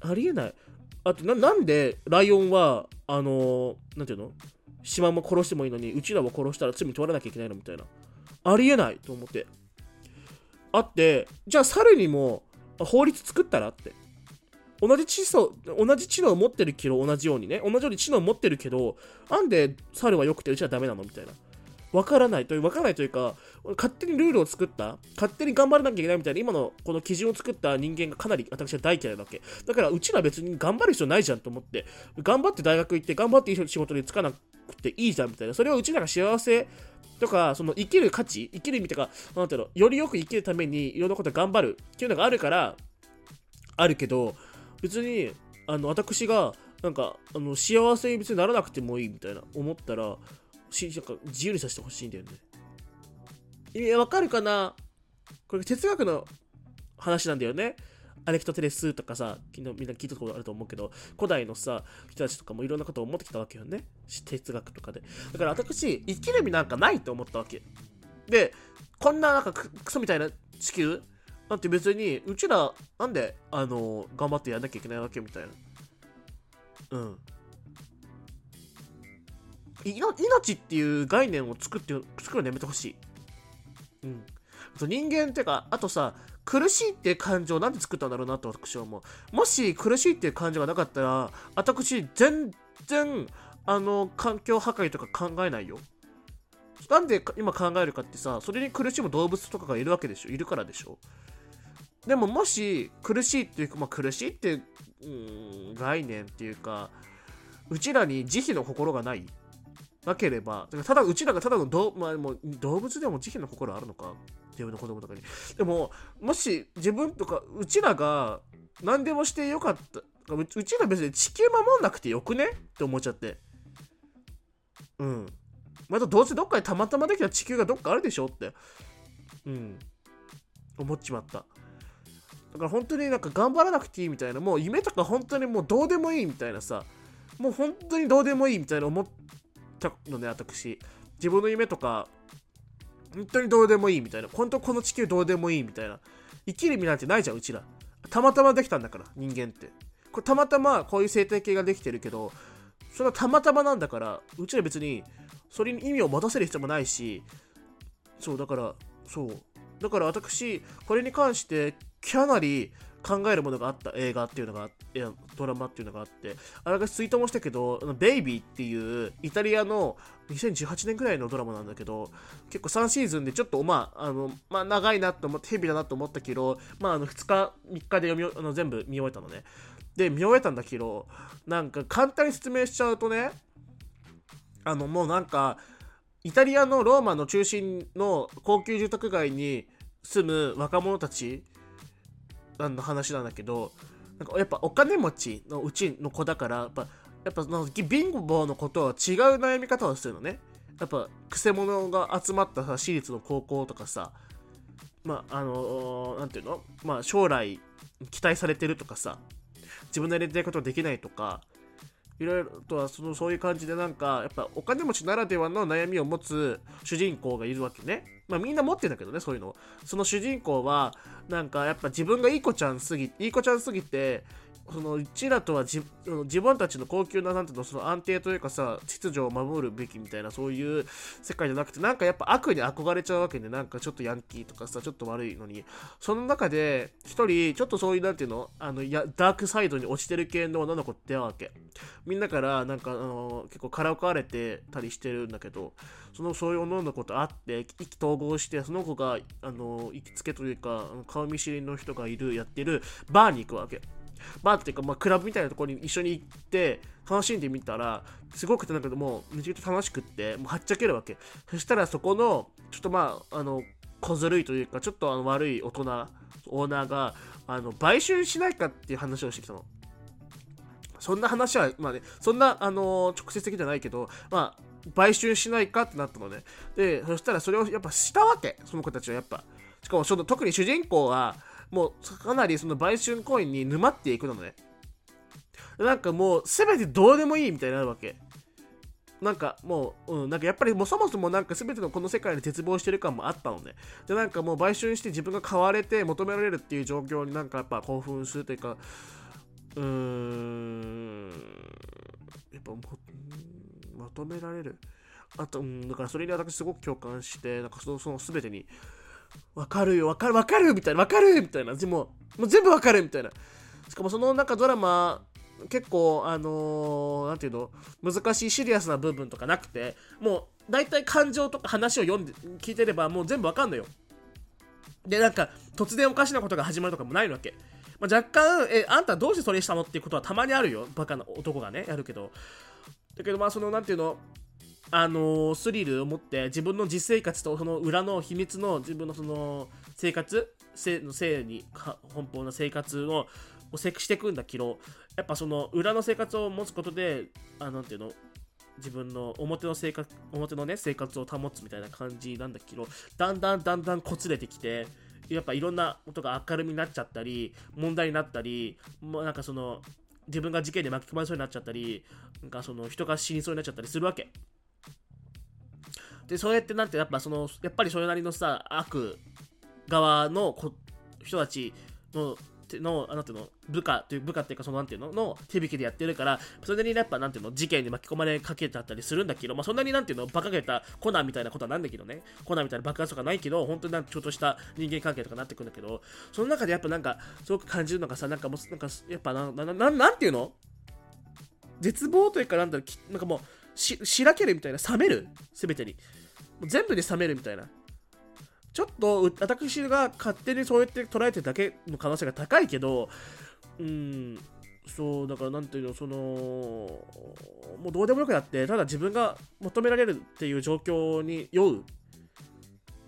ありえない。あとな、なんでライオンは、あのなんていうの？島も殺してもいいのに、うちらを殺したら罪取らなきゃいけないの？みたいな。ありえないと思って。あって、じゃあ猿にも法律作ったらって。同じ知能、同じ知能を持ってるけど、同じようにね、同じように知能を持ってるけど、なんで猿は良くてうちはダメなのみたいな。わからないという、わからないというか、勝手にルールを作った、勝手に頑張らなきゃいけないみたいな、今のこの基準を作った人間がかなり私は大嫌いなわけ。だから、うちら別に頑張る必要ないじゃんと思って、頑張って大学行って、頑張って仕事に就かなくていいじゃんみたいな。それをうちらが幸せとか、その生きる価値、生きる意味とか、なんていうの、よりよく生きるためにいろんなこと頑張るっていうのがあるから、あるけど、別に、あの、私が、なんか、あの、幸せに別にならなくてもいいみたいな思ったら、し、なんか自由にさせてほしいんだよね。いや、わかるかな？これ哲学の話なんだよね。アレクトテレスとかさ、昨日みんな聞いたことあると思うけど、古代のさ、人たちとかもいろんなことを思ってきたわけよね。哲学とかで。だから私、生きる意味なんかないと思ったわけ。で、こんななんかクソみたいな地球？なんて別に、うちら、なんで、あの、頑張ってやんなきゃいけないわけみたいな。うん。命っていう概念を作って作るのやめてほしい。うん。人間ってか、あとさ、苦しいっていう感情なんで作ったんだろうなって私は思う。もし苦しいっていう感情がなかったら、私全然、あの、環境破壊とか考えないよ。なんで今考えるかってさ、それに苦しむ動物とかがいるわけでしょいるからでしょでももし苦しいっていうか、まあ、苦しいっていう、うん、概念っていうか、うちらに慈悲の心がないなければ、ただうちらがただの動,、まあ、もう動物でも慈悲の心あるのか？自分の子供とかに。でも、もし自分とか、うちらが何でもしてよかった。うちら別に地球守んなくてよくね？って思っちゃって。うん。またどうせどっかでたまたまできた地球がどっかあるでしょって。うん。思っちまった。だから本当になんか頑張らなくていいみたいな、もう夢とか本当にもうどうでもいいみたいなさ、もう本当にどうでもいいみたいな思ったのね、私。自分の夢とか、本当にどうでもいいみたいな。本当この地球どうでもいいみたいな。生きる意味なんてないじゃん、うちら。たまたまできたんだから、人間って。これたまたまこういう生態系ができてるけど、それはたまたまなんだから、うちら別に、それに意味を持たせる必要もないし、そう、だから、そう。だから私、これに関して、かなり考えるものがあった映画っていうのがドラマっていうのがあってあれがツイートもしたけど「ベイビー」っていうイタリアの2018年ぐらいのドラマなんだけど結構3シーズンでちょっとまああの、まあ、長いなと思ってヘビだなと思ったけど、まあ、あの2日3日で読みあの全部見終えたのね。で見終えたんだけどなんか簡単に説明しちゃうとねあのもうなんかイタリアのローマの中心の高級住宅街に住む若者たちの話なんだけどなんかやっぱお金持ちのうちの子だからやっぱやっぱ貧乏のことは違う悩み方をするのね。やっぱくせ者が集まったさ私立の高校とかさまああの何ていうの？まあ将来期待されてるとかさ自分のやりたいことできないとかいろいろとはそのそういう感じでなんかやっぱお金持ちならではの悩みを持つ主人公がいるわけね。まあみんな持ってんだけどねそういうのその主人公はなんかやっぱ自分がいい子ちゃんすぎいい子ちゃんすぎてそのうちらとは自自分たちの高級ななんていうのその安定というかさ秩序を守るべきみたいなそういう世界じゃなくてなんかやっぱ悪に憧れちゃうわけでなんかちょっとヤンキーとかさちょっと悪いのに。その中で一人ちょっとそういうなんていうのあのやダークサイドに落ちてる系の女の子ってわけ。みんなからなんかあの結構からかわれてたりしてるんだけどそのそういう女の子と会って意気投合してその子があの行きつけというか顔見知りの人がいるやってるバーに行くわけ。バーっていうか、まあ、クラブみたいなところに一緒に行って楽しんでみたらすごくてなんかもうめちゃくちゃ楽しくってもうはっちゃけるわけ。そしたらそこのちょっとまああの小ずるいというかちょっとあの悪い大人オーナーがあの買収しないかっていう話をしてきたの。そんな話はまあねそんなあの直接的じゃないけどまあ買収しないかってなったのね。でそしたらそれをやっぱしたわけその子たちはやっぱ。しかもその特に主人公はもうかなりその売春行為に沼っていくのね。なんかもう全てどうでもいいみたいになるわけ。なんかもう、うん、なんかやっぱりもうそもそもなんか全てのこの世界に絶望してる感もあったのね。で、なんかもう売春して自分が買われて求められるっていう状況になんかやっぱ興奮するというか、うーん、やっぱも求められる。あと、うん、だからそれに私すごく共感して、なんかそのその全てにわかるよ、わかる、わかるみたいな、わかるみたいな。でも、もう全部わかるみたいな。しかもそのなんかドラマ、結構、あのー、なんていうの、難しいシリアスな部分とかなくて、もう、大体感情とか話を読んで、聞いてれば、もう全部わかんのよ。で、なんか、突然おかしなことが始まるとかもないわけ。まあ、若干、え、あんたどうしてそれしたの？っていうことはたまにあるよ。バカな男がね、やるけど。だけど、まあ、その、なんていうの、あの、スリルを持って自分の実生活とその裏の秘密の自分のその生活性の性に奔放な生活ををセクしていくんだけどやっぱその裏の生活を持つことであなんていうの自分の表の生活表のね生活を保つみたいな感じなんだけどだんだんだんだんこつれてきてやっぱいろんなことが明るみになっちゃったり問題になったりもうなんかその自分が事件で巻き込まれそうになっちゃったりなんかその人が死にそうになっちゃったりするわけ。で、そうやってなんて、やっぱその、やっぱりそれなりのさ、悪側の人たちの、の、なんていうの、部下という部下っていうか、そのなんていうの、の手引きでやってるから、それなりにやっぱなんていうの、事件に巻き込まれかけちゃったりするんだけど、まあそんなになんていうの、馬鹿げたコナンみたいなことはなんだけどね、コナンみたいな爆発とかないけど、本当になんかちょっとした人間関係とかなってくるんだけど、その中でやっぱなんか、すごく感じるのがさ、なんかもう、なんか、やっぱな、な、ななんていうの？絶望というか、なんだろう、なんかもう、し、しらけるみたいな、冷める？すべてに。全部で冷めるみたいな。ちょっと私が勝手にそうやって捉えてるだけの可能性が高いけど、うん、そう、だからなんていうの、その、もうどうでもよくなって、ただ自分が求められるっていう状況に酔うっ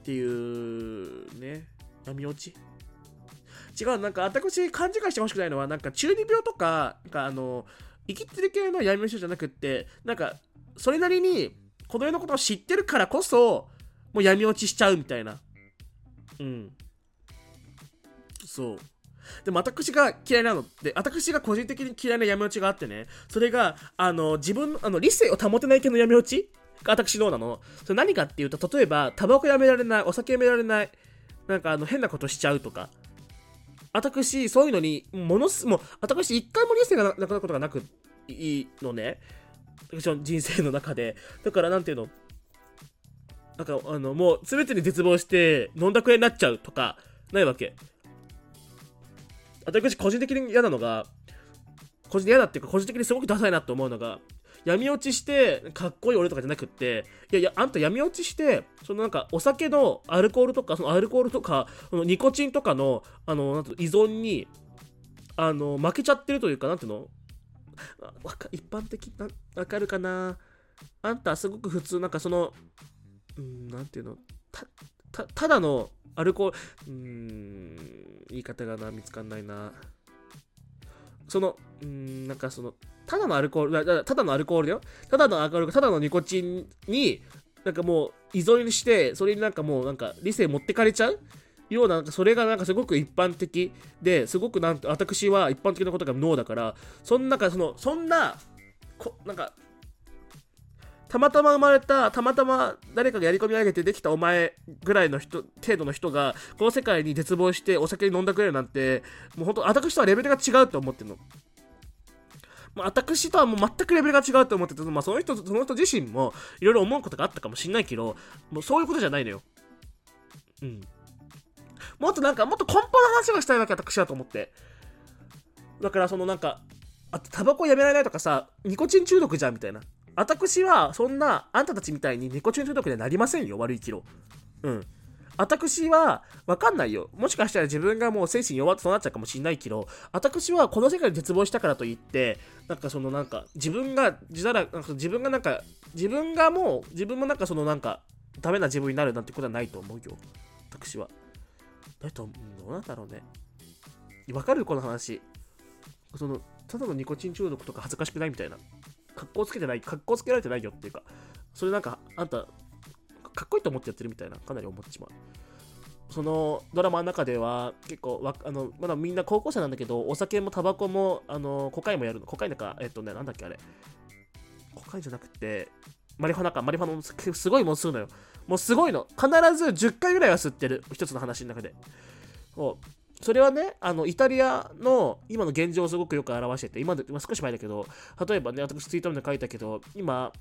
ていうね、闇落ち？違う、なんか私勘違いしてほしくないのは、なんか中二病とか、なんかあの、生きてる系の闇落ちじゃなくって、なんか、それなりにこの世のことを知ってるからこそ、もう闇落ちしちゃうみたいな。うん。そう。でも私が嫌いなのって、私が個人的に嫌いな闇落ちがあってね、それが、あの、自分、あの、理性を保てない系の闇落ち？が私どうなのそれ何かっていうと、例えば、タバコやめられない、お酒やめられない、なんかあの、変なことしちゃうとか。私、そういうのに、ものす、もう、私、一回も理性がなくなることがなくいいのね。人生の中で。だから、なんていうの、なんか、あの、もう、全てに絶望して、飲んだくらいになっちゃうとか、ないわけ。私、個人的に嫌なのが、個人的に嫌だっていうか、個人的にすごくダサいなと思うのが、闇落ちして、かっこいい俺とかじゃなくって、いやいや、あんた闇落ちして、そのなんか、お酒のアルコールとか、そのアルコールとか、そのニコチンとかの、あの、なんて依存に、あの、負けちゃってるというか、なんていうの？わか一般的な、わかるかな？あんたすごく普通、なんかその、うん、なんていうの、た、た、ただのアルコール、うん、言い方がな、見つかんないな。その、うん、なんかその、ただのアルコール、ただのアルコールだよ。ただのアルコール、ただのニコチンに、なんかもう依存して、それになんかもうなんか理性持ってかれちゃうような、なんかそれがなんかすごく一般的で、すごくなん私は一般的なことが脳だから、そんな、その、そんな、こなんか、たまたま生まれた、たまたま誰かがやり込み上げてできたお前ぐらいの人、程度の人が、この世界に絶望してお酒に飲んだくれるなんて、もう本当、私とはレベルが違うと思ってるの。まあ、私とはもう全くレベルが違うと思ってて、まあ、その人、その人自身もいろいろ思うことがあったかもしんないけど、もうそういうことじゃないのよ。うん。もっとなんか、もっと根本の話がしたいわけ、私はと思って。だからそのなんか、あとタバコやめられないとかさ、ニコチン中毒じゃんみたいな。私はそんな、あんたたちみたいにニコチン中毒にはなりませんよ、悪いキロ。うん。私は、わかんないよ。もしかしたら自分がもう精神弱ってそうなっちゃうかもしんないけど、私はこの世界で絶望したからといって、なんかそのなんか、自分が、自堕落、なんか自分がなんか、自分がもう、自分もなんかそのなんか、ダメな自分になるなんてことはないと思うよ。私は。だと、どうなんだろうね。わかるこの話。その、ただのニコチン中毒とか恥ずかしくないみたいな。格好つけてない、格好つけられてないよっていうか、それなんか、あんた、かっこいいと思ってやってるみたいな、かなり思ってしまう。そのドラマの中では結構わあのまだみんな高校生なんだけどお酒もタバコもあのコカインもやるのコカインだかえっとねなんだっけあれコカインじゃなくてマリファナかマリファナもすごいもん吸うのよもうすごいの。必ず10回ぐらいは吸ってる。一つの話の中で。それはね、あの、イタリアの今の現状をすごくよく表してて、今で、今少し前だけど、例えばね、私ツイートで書いたけど、今、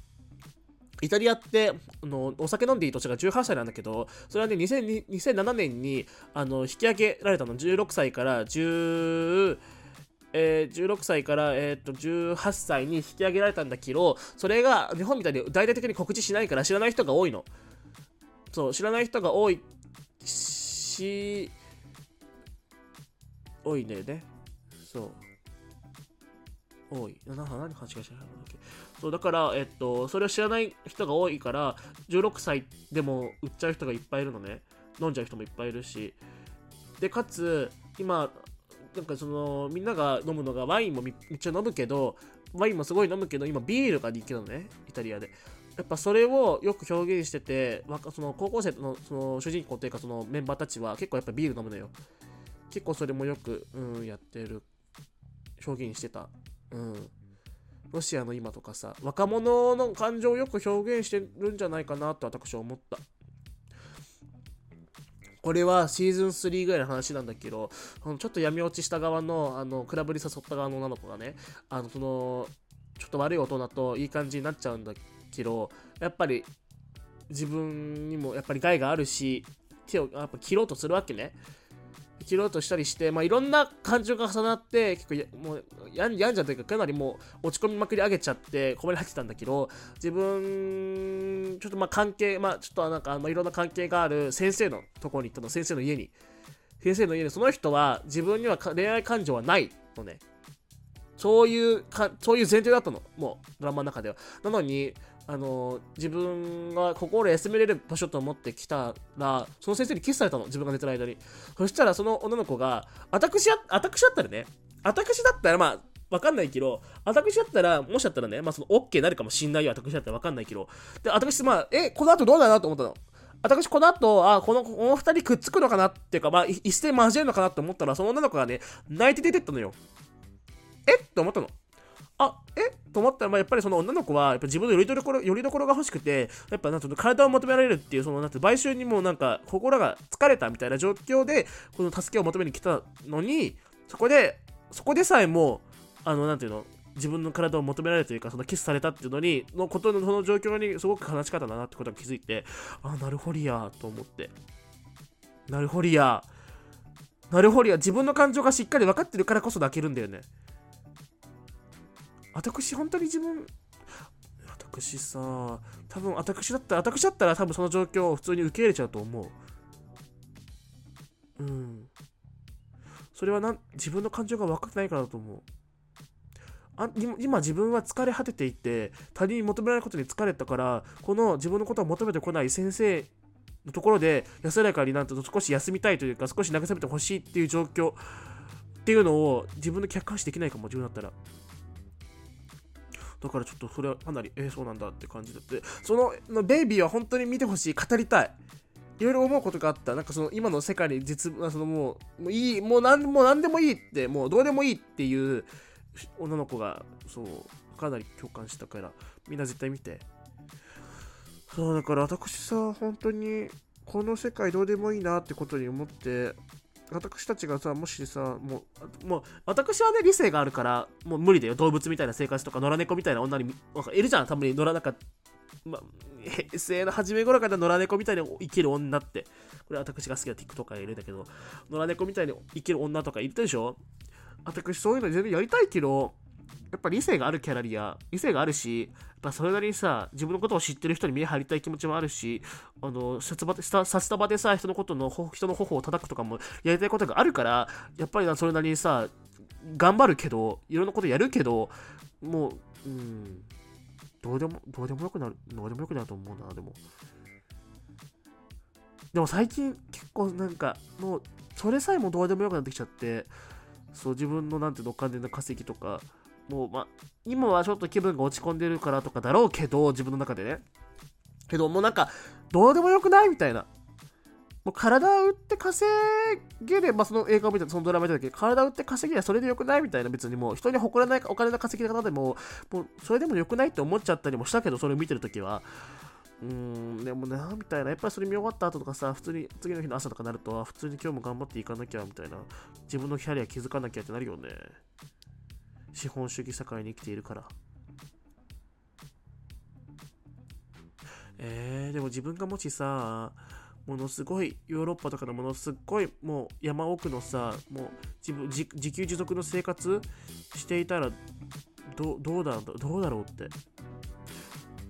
イタリアってあのお酒飲んでいい年が18歳なんだけど、それはね、2007年にあの引き上げられたの、16歳から10、えー、16歳から、えー、と18歳に引き上げられたんだけど、それが日本みたいに大々的に告知しないから知らない人が多いの。そう、知らない人が多いし、多いんだよね。そう。多い。何話違いしないそうだから、えっと、それを知らない人が多いから、16歳でも売っちゃう人がいっぱいいるのね。飲んじゃう人もいっぱいいるし。で、かつ、今、なんかその、みんなが飲むのがワインもめっちゃ飲むけど、ワインもすごい飲むけど、今ビールが人気なのね、イタリアで。やっぱそれをよく表現してて、その高校生のその主人公というかそのメンバーたちは結構やっぱビール飲むのよ。結構それもよく、うん、やってる、表現してた。うん。ロシアの今とかさ、若者の感情をよく表現してるんじゃないかなと私は思った。これはシーズン3ぐらいの話なんだけど、ちょっと闇落ちした側の、あの、クラブに誘った側の女の子がね、あの、その、ちょっと悪い大人といい感じになっちゃうんだけど、やっぱり自分にもやっぱり害があるし、手をやっぱ切ろうとするわけね。切ろうとしたりして、まあ、いろんな感情が重なって、結構や、もう、やん、じゃんというか、かなりもう、落ち込みまくり上げちゃって、ここに入ってたんだけど、自分、ちょっとまあ、関係、まあ、ちょっとなんか、まあ、いろんな関係がある先生のところに行ったの、先生の家に。先生の家で、その人は、自分には恋愛感情はないのね。そういうか、そういう前提だったの。もう、ドラマの中では。なのに、あの自分が心休めれる場所と思ってきたら、その先生にキスされたの、自分が寝てる間に。そしたら、その女の子が、私や、私だったらね、私だったら、まあ、わかんないけど、私だったら、もしだったらね、まあ、その、OK になるかもしんないよ、私だったらわかんないけど。で、私、まあ、え、この後どうだなと思ったの？私、この後、あ、この、この二人くっつくのかなっていうか、まあ、一斉交えるのかなって思ったら、その女の子がね、泣いて出てったのよ。え？って思ったの。あ、え？と思ったら、まあ、やっぱりその女の子は、やっぱ自分のよりどころ、よりどころが欲しくて、やっぱなんと体を求められるっていう、その、なんて、買収にもなんか、心が疲れたみたいな状況で、この助けを求めに来たのに、そこで、そこでさえも、あの、なんていうの、自分の体を求められるというか、そのキスされたっていうのに、のことのその状況にすごく悲しかったなってことが気づいて、あ、なるほりやと思って。なるほりや。なるほりや。自分の感情がしっかり分かってるからこそ泣けるんだよね。私、本当に自分、私さ、多分私だったら、私だったら多分その状況を普通に受け入れちゃうと思う。うん。それはな自分の感情が分かってないからだと思う。あ今自分は疲れ果てていて他人に求められることに疲れたからこの自分のことを求めてこない先生のところで安らかになんと少し休みたいというか少し慰めてほしいっていう状況っていうのを自分で客観視できないかも自分だったらだからちょっとそれはかなり、えー、そうなんだって感じだって、そののベイビーは本当に見てほしい、語りたい。いろいろ思うことがあった。なんかその今の世界に実、そのもう、もういい、もう何もう何でもいいって、もうどうでもいいっていう女の子が、そう、かなり共感したから、みんな絶対見て。そう、だから私さ、本当に、この世界どうでもいいなってことに思って、私たちがさ、もしさ、もう、もう、私はね、理性があるから、もう無理だよ。動物みたいな生活とか、野良猫みたいな女に、いるじゃん、たまに野良なんか、ま、平成の初め頃から野良猫みたいに生きる女って、これ私が好きな TikTok がいるんだけど、野良猫みたいに生きる女とかいるでしょ？私そういうの全然やりたいけど、やっぱ理性があるキャラリア、理性があるし、やっぱそれなりにさ、自分のことを知ってる人に見え張りたい気持ちもあるし、あの、札場で、札束でさ、人のことの、人の頬を叩くとかもやりたいことがあるから、やっぱりなそれなりにさ、頑張るけど、いろんなことやるけど、もう、うん、どうでも、どうでもよくなる、どうでもよくなると思うな、でも。でも最近結構なんか、もう、それさえもどうでもよくなってきちゃって、そう、自分のなんていうの、お金の稼ぎとか、もう、ま、今はちょっと気分が落ち込んでるからとかだろうけど、自分の中でね。けど、もうなんか、どうでもよくないみたいな。もう体を打って稼げれば、その映画を見たそのドラマ見た時、体を打って稼げればそれでよくないみたいな、別にもう人に誇らないお金の稼ぎ方でも、もうそれでもよくないって思っちゃったりもしたけど、それを見てるときは。うーん、でもな、みたいな。やっぱりそれ見終わった後とかさ、普通に次の日の朝とかなると、普通に今日も頑張っていかなきゃ、みたいな。自分のキャリア気づかなきゃってなるよね。資本主義社会に生きているから。えー、でも自分がもしさ、ものすごいヨーロッパとかのものすごいもう山奥のさもう自分自給自足の生活していたらどどうだどうだろうって。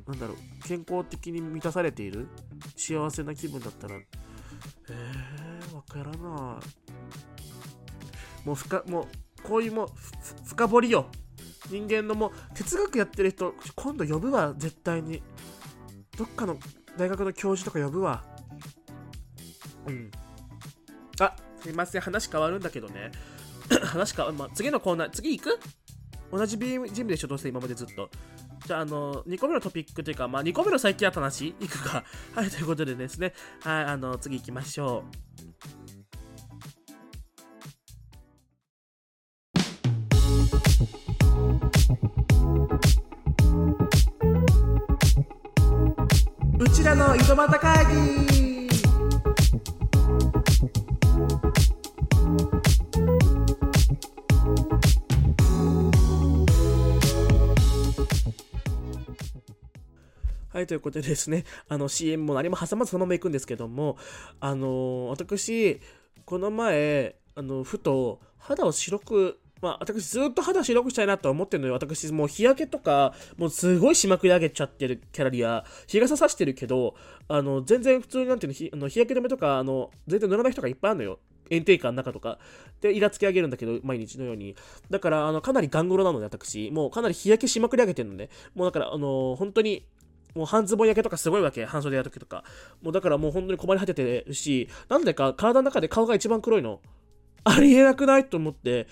なんだろう健康的に満たされている？幸せな気分だったら。えー、わからない。もう深もうこういうもう深掘りよ。人間のもう哲学やってる人今度呼ぶわ。絶対に。どっかの大学の教授とか呼ぶわ。うん。あすいません。話変わるんだけどね。話変わる、まあ、次のコーナー次行く？同じ BM ジムでしょどうせ今までずっと。じゃあ、あの、2個目のトピックというか、まあ、2個目の最近あった話いくか。はい、ということでですね、はい、あの、次行きましょう。うちらの井戸端会議。はい、ということでですね、あの CM も何も挟まずそのまま行くんですけども、あの私、この前、あの、ふと肌を白くまあ、私ずっと肌白くしたいなと思ってるのよ。私もう日焼けとか、もうすごいしまくり上げちゃってるキャラリア、日傘さしてるけど、あの、全然普通になんていうの、日あの日焼け止めとか、あの、全然塗らない人がいっぱいあるのよ。炎天下の中とか。で、イラつき上げるんだけど、毎日のように。だから、あの、かなりガングロなので、私。もうかなり日焼けしまくり上げてるのね。もうだから、あの、本当に、もう半ズボン焼けとかすごいわけ。半袖やるときとか。もうだからもう本当に困り果ててるし、なんでか体の中で顔が一番黒いの。ありえなくないと思って、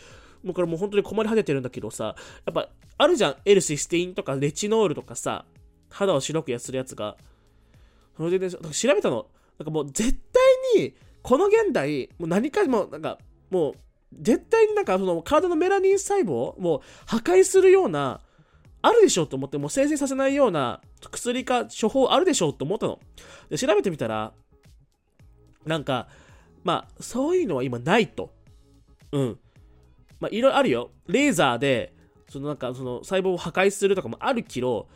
もうこれもう本当に困り果ててるんだけどさ、やっぱあるじゃん。エルシステインとかレチノールとかさ、肌を白くやするやつが。それでね、調べたの。なんかもう絶対に、この現代、もう何かも、なんか、もう、絶対になんかその体のメラニン細胞も破壊するようなあるでしょと思って、もう生成させないような薬か処方あるでしょと思ったの。で、調べてみたら、なんか、まあ、そういうのは今ないと。うん。まあ、いろいろあるよ。レーザーで、そのなんか、その細胞を破壊するとかもあるけど、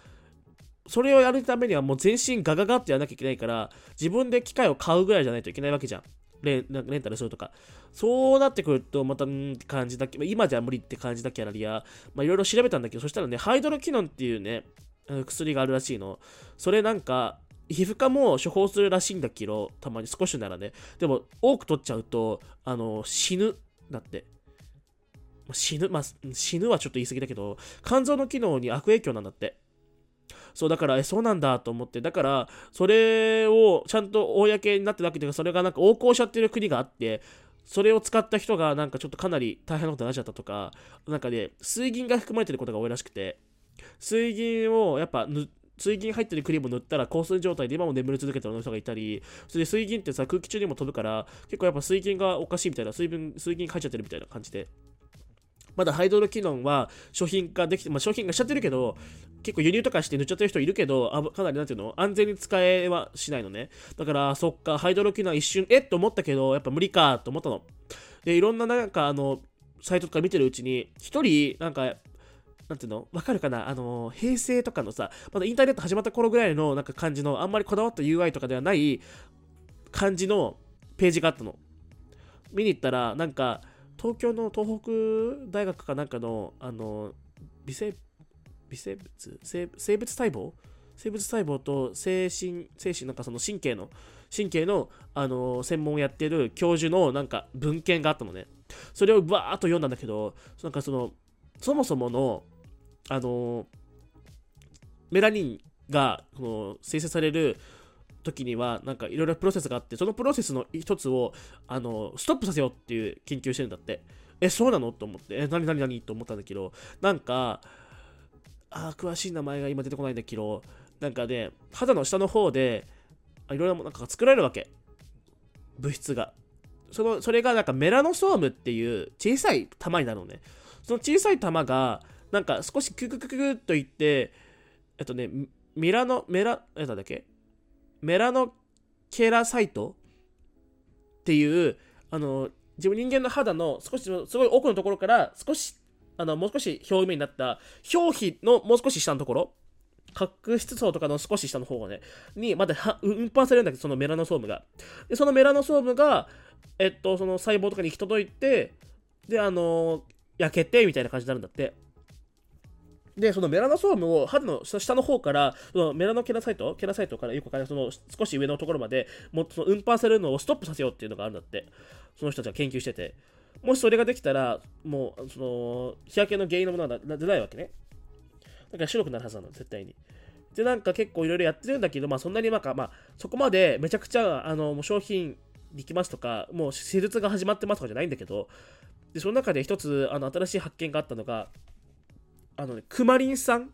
それをやるためにはもう全身ガガガってやらなきゃいけないから、自分で機械を買うぐらいじゃないといけないわけじゃん。レレンタルするとか。そうなってくると、また、んって感じだけど、今じゃ無理って感じだけありや、まあいろいろ調べたんだけど、そしたらね、ハイドロキノンっていうね、薬があるらしいの。それなんか、皮膚科も処方するらしいんだけど、たまに少しならね。でも、多く取っちゃうと、あの、死ぬ。だって。死ぬ、まあ、死ぬはちょっと言い過ぎだけど、肝臓の機能に悪影響なんだって。そう、だから、え、そうなんだと思って、だから、それをちゃんと公になってるわけで、それがなんか横行しちゃってる国があって、それを使った人がなんかちょっとかなり大変なことになっちゃったとか、なんかね、水銀が含まれてることが多いらしくて、水銀をやっぱ水銀入ってるクリーム塗ったら香水状態で今も眠り続けてる人がいたり、それで水銀ってさ、空気中にも飛ぶから、結構やっぱ水銀がおかしいみたいな、水分、水銀入っちゃってるみたいな感じで。まだハイドロキノンは商品化できて、まあ、商品化しちゃってるけど、結構輸入とかして塗っちゃってる人いるけど、あかなりなんていうの？安全に使えはしないのね。だから、そっか、ハイドロキノン一瞬、えっと思ったけど、やっぱ無理かと思ったの。で、いろんななんかあの、サイトとか見てるうちに、一人、なんか、なんていうの？わかるかな？あの、平成とかのさ、まだインターネット始まった頃ぐらいのなんか感じの、あんまりこだわった UI とかではない感じのページがあったの。見に行ったら、なんか、東京の東北大学かなんかの、あの、微生微生物？生物細胞？生物細胞と精神、精神なんかその神経の、神経の、あの専門をやってる教授のなんか文献があったのね。それをバーっと読んだんだけど、なんかその、そもそもの、あのメラニンがこの生成される時には、なんかいろいろプロセスがあって、そのプロセスの一つを、あの、ストップさせようっていう研究してるんだって。え、そうなの？と思って、え、何何何？と思ったんだけど、なんか、あ詳しい名前が今出てこないんだけど、なんかね、肌の下の方で、いろいろなんか作られるわけ。物質が。その、それがなんかメラノソームっていう小さい玉になるのね。その小さい玉が、なんか少しクククククっといって、えっとね、ミラノ、メラ、え、なんだっけ？メラノケラサイトっていう、あの、自分人間の肌の少し、すごい奥のところから少し、あの、もう少し表面になった表皮のもう少し下のところ、角質層とかの少し下の方がね、にまだ運搬されるんだけど、そのメラノソームが。で、そのメラノソームが、えっと、その細胞とかに行き届いて、で、あの焼けて、みたいな感じになるんだって。で、そのメラノソームを肌の下の方から、そのメラノケラサイト、ケラサイトからよくわかるその少し上のところまで、もっとその運搬されるのをストップさせようっていうのがあるんだって。その人たちは研究してて。もしそれができたら、もう、その、日焼けの原因のものは出ないわけね。だから白くなるはずなの、絶対に。で、なんか結構いろいろやってるんだけど、まあそんなになんか、まあそこまでめちゃくちゃ、あの、もう商品できますとか、もう施術が始まってますとかじゃないんだけど、で、その中で一つ、あの、新しい発見があったのが、あのね、クマリンさん。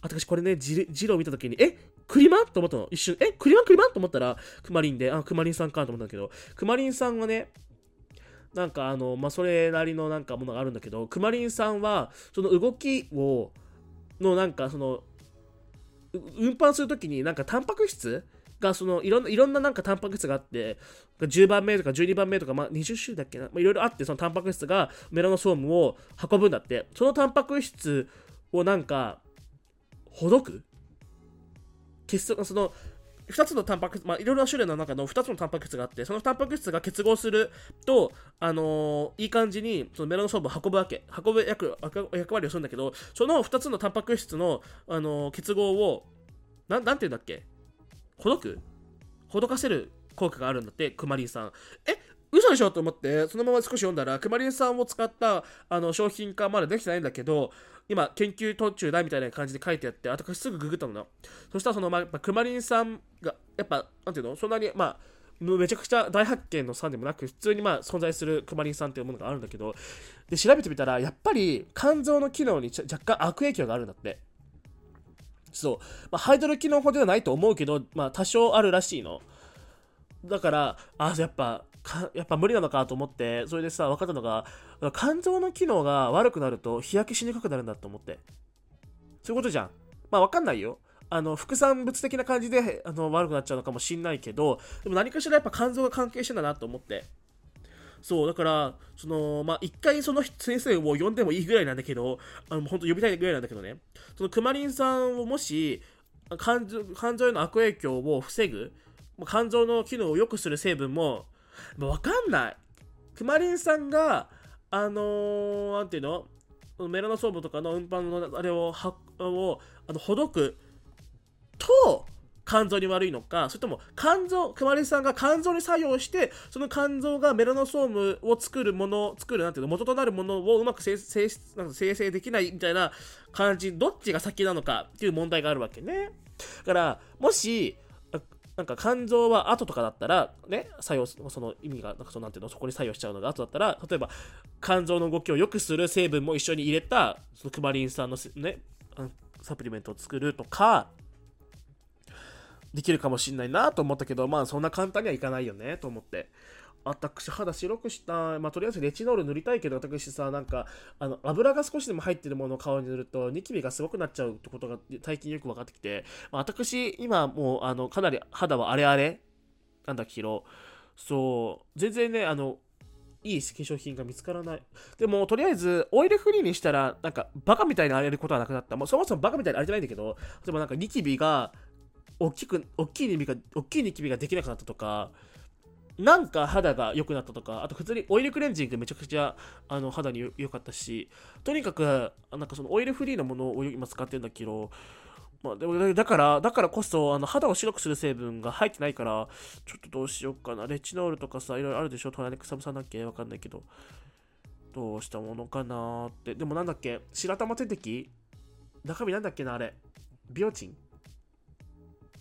私これね、ジジロを見たときに、えクリマ？と思ったの。一瞬、えクリマ？クリマ？と思ったら、クマリンで、あ、クマリンさんかと思ったんだけど、クマリンさんはね、なんかあの、まあ、それなりのなんかものがあるんだけど、クマリンさんは、その動きを、のなんかその、運搬するときになんかタンパク質がそのいろんないろんななんかタンパク質があって10番目とか12番目とか、まあ、20種類だっけな、まあ、いろいろあってそのタンパク質がメラノソームを運ぶんだって。そのタンパク質をなんかほどく？結束その2つのタンパク質、まあ、いろいろな種類の中の2つのタンパク質があって、そのタンパク質が結合すると、あのー、いい感じにそのメラノソームを運ぶわけ、運ぶ役役割をするんだけど、その2つのタンパク質の、あのー、結合を、ななんて言うんだっけ？ほどく？ほどかせる効果があるんだって、クマリンさん。え嘘でしょ？と思って、そのまま少し読んだら、クマリンさんを使ったあの商品化まだできてないんだけど、今、研究途中だみたいな感じで書いてあって、あとすぐググったのな。そしたら、その、まあ、クマリンさんが、やっぱ、なんていうの？そんなに、まあ、めちゃくちゃ大発見のさんでもなく、普通にまあ存在するクマリンさんっていうものがあるんだけど、で、調べてみたら、やっぱり肝臓の機能に若干悪影響があるんだって。そう。まあ、ハイドロ機能法ではないと思うけど、まあ、多少あるらしいの。だから、あ、やっぱ、やっぱ無理なのかと思って、それでさ、分かったのが、肝臓の機能が悪くなると日焼けしにくくなるんだと思って。そういうことじゃん。まあ分かんないよ。あの、副産物的な感じで、あの、悪くなっちゃうのかもしんないけど、でも何かしらやっぱ肝臓が関係してんだなと思って。そう、だから、その、まあ、一回その先生を呼んでもいいぐらいなんだけど、あの、本当呼びたいぐらいなんだけどね、そのクマリンさんをもし、肝臓肝臓への悪影響を防ぐ、肝臓の機能を良くする成分も、まあ、わかんない。クマリンさんが、あのー、なんていうの？メラノソームとかの運搬のあれを、はをあのほどくと、肝臓に悪いのか、それとも肝臓、くまりさんが肝臓に作用して、その肝臓がメラノソームを作るもの、作るなんていうの、元となるものをうまく生成生成できないみたいな感じ、どっちが先なのかっていう問題があるわけね。だから、もし、なんか肝臓は後とかだったら、ね、作用、その意味が、なんかそのなんていうの、そこに作用しちゃうのが後だったら、例えば、肝臓の動きを良くする成分も一緒に入れた、そのクマリン酸のね、サプリメントを作るとか、できるかもしんないなと思ったけど、まあそんな簡単にはいかないよね、と思って。私肌白くしたまあとりあえずレチノール塗りたいけど私さなんかあの油が少しでも入ってるものを顔に塗るとニキビがすごくなっちゃうってことが最近よく分かってきて、まあ、私今もうあのかなり肌は荒れ荒れ。なんだけどそう。全然ねあのいい化粧品が見つからない。でも、とりあえず、オイルフリーにしたら、なんか、バカみたいに荒れることはなくなった。もうそもそもバカみたいに荒れてないんだけど、例えばなんかニキビが、大きく、大きいニキビが、大きいニキビができなくなったとか、なんか肌が良くなったとか、あと普通にオイルクレンジングめちゃくちゃあの肌に良かったし、とにかく、なんかそのオイルフリーのものを今使ってるんだけど、まあ、でもだから、だからこそ、あの肌を白くする成分が入ってないから、ちょっとどうしようかな。レチノールとかさ、いろいろあるでしょ？トラネクサムさんだっけ？わかんないけど。どうしたものかなって。でもなんだっけ？白玉点滴？中身なんだっけなあれ。ビオチン？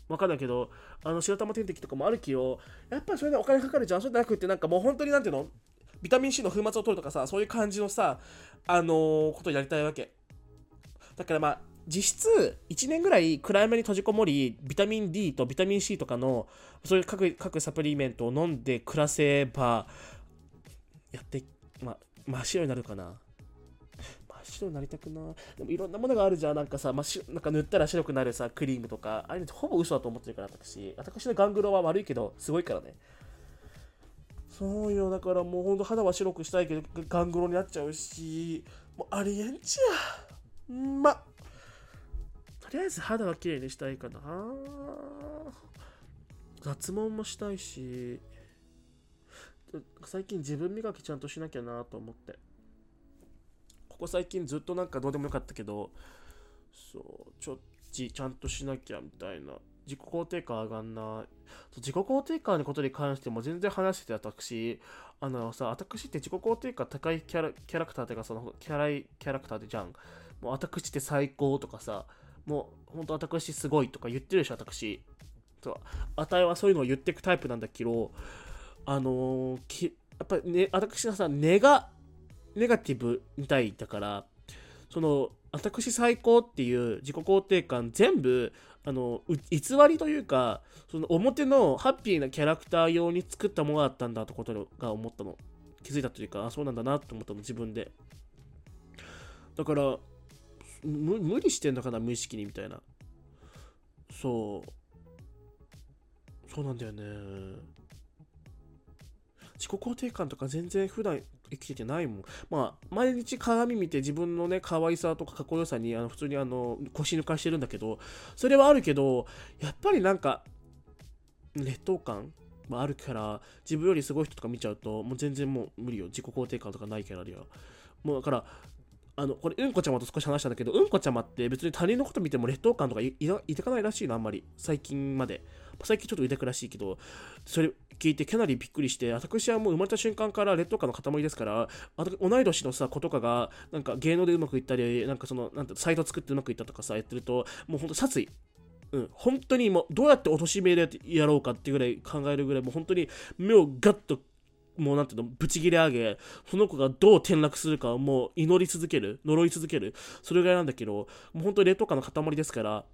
わかんないけど、あの白玉点滴とかもあるけど、やっぱりそれでお金かかるじゃん。そうじゃなくて、なんかもう本当になんていうの？ビタミン C の粉末を取るとかさ、そういう感じのさ、あのー、ことをやりたいわけ。だからまあ、実質1年ぐらい暗闇に閉じこもり、ビタミン D とビタミン C とかの、そういう各各サプリメントを飲んで暮らせば、やって、ま真っ白になるかな。白になりたくなでもいろんなものがあるじゃん。なんかさ、まあ、なんか塗ったら白くなるさクリームとか。ああいうのほぼ嘘だと思ってるから私。私のガングロは悪いけどすごいからね。そうよ。だからもうほんと肌は白くしたいけどガングロになっちゃうし。もうありえんちやまとりあえず肌は綺麗にしたいかな。脱毛もしたいし。最近自分磨きちゃんとしなきゃなと思って。ここ最近ずっとなんかどうでもよかったけど、そう、ちょっち、ちゃんとしなきゃみたいな。自己肯定感上がんない。自己肯定感のことに関しても全然話してて私、あのさ、私って自己肯定感高いキャラキャラクターっていうかそのキャラキャラクターでじゃん。もう私って最高とかさ、もう本当私すごいとか言ってるでしょ、私。そう。あたいはそういうのを言ってくタイプなんだけど、あのー、やっぱりね、私がさ、根がネガティブみたいだから、その、私最高っていう自己肯定感全部、あの、偽りというか、その表のハッピーなキャラクター用に作ったものだったんだってことが思ったの。気づいたというか、あ、そうなんだなって思ったの、自分で。だから、無理してんのかな、無意識にみたいな。そう。そうなんだよね。自己肯定感とか全然普段生きててないもん。まあ、毎日鏡見て自分のね、可愛さとかかっこよさに、あの普通にあの腰抜かしてるんだけど、それはあるけど、やっぱりなんか、劣等感もあるから、自分よりすごい人とか見ちゃうと、もう全然もう無理よ。自己肯定感とかないからには。もうだから、あの、これ、うんこちゃまと少し話したんだけど、うんこちゃまって別に他人のこと見ても劣等感とかいてかないらしいの、あんまり。最近まで。最近ちょっと腕くらしいけど、それ聞いてかなりびっくりして、私はもう生まれた瞬間から劣等感の塊ですから、あと同い年のさ、子とかが、なんか芸能でうまくいったり、なんかその、なんて、サイト作ってうまくいったとかさ、やってると、もうほんと殺意。うん、本当にもう、どうやって貶めでやろうかっていうぐらい考えるぐらい、もう本当に目をガッともうなんていうの、ブチギレ上げ、その子がどう転落するかをもう祈り続ける、呪い続ける、それぐらいなんだけど、もう本当に劣等感の塊ですから、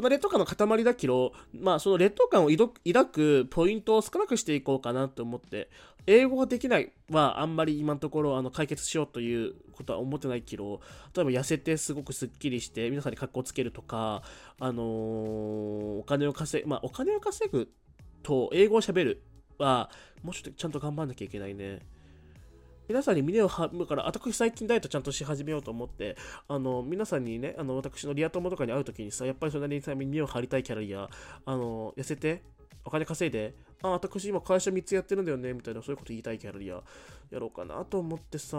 その劣等感の塊だけど、まあその劣等感を抱くポイントを少なくしていこうかなと思って、英語ができないはあんまり今のところあの解決しようということは思ってないけど、例えば痩せてすごくスッキリして皆さんに格好つけるとか、あのー、お金を稼ぐ、まあお金を稼ぐと英語を喋るは、もうちょっとちゃんと頑張んなきゃいけないね。皆さんに胸を張るから、私最近ダイエットちゃんとし始めようと思って、あの、皆さんにね、あの、私のリア友とかに会うときにさ、やっぱりそんなに、胸を張りたいキャラや、あの、痩せて、お金稼いで、あ、私今会社3つやってるんだよね、みたいな、そういうこと言いたいキャラや、やろうかなと思ってさ、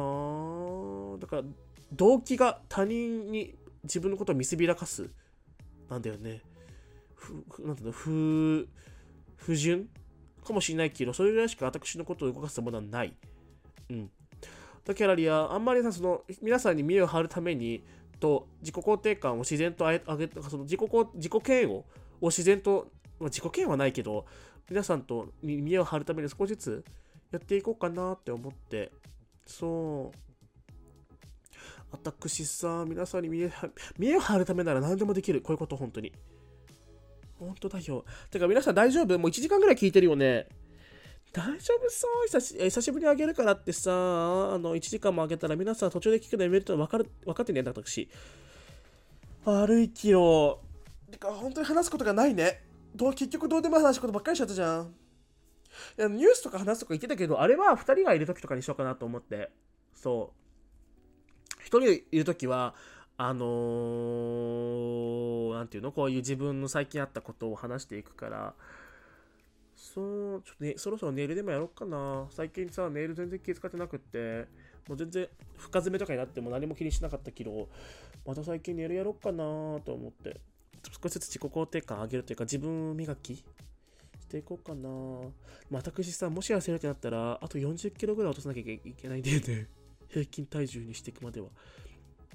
だから、動機が他人に自分のことを見せびらかす、なんだよね。ふ、なんていうの、不、不純かもしれないけど、それぐらいしか私のことを動かすものはない。うん。だからリア、あんまりさ、その、皆さんに見栄を張るために、と、自己肯定感を自然と上げ、その自己、自己嫌悪を自然と、まあ、自己嫌悪はないけど、皆さんと見栄を張るために少しずつやっていこうかなって思って、そう。私さ、皆さんに見栄見栄を張るためなら何でもできる。こういうこと、本当に。本当だよ。てか皆さん大丈夫もう1時間ぐらい聞いてるよね。大丈夫そう久し久しぶりにあげるからってさ、あの、1時間もあげたら皆さん途中で聞くのやめると分かる、分かってんねん、私。悪いキロ。てか、本当に話すことがないね。どう結局どうでも話すことばっかりしちゃったじゃん。いや、ニュースとか話すとか言ってたけど、あれは2人がいる時とかにしようかなと思って。そう。1人いる時は、あのー、なんていうのこういう自分の最近あったことを話していくから、そう、ちょっとね、そろそろネイルでもやろうかな。最近さ、ネイル全然気遣ってなくって、もう全然深爪とかになっても何も気にしなかったけど、また最近ネイルやろうかなと思って、少しずつ自己肯定感上げるというか、自分磨きしていこうかなまあ私さ、もし痩せるってなったら、あと40キロぐらい落とさなきゃいけないんだよね。平均体重にしていくまでは。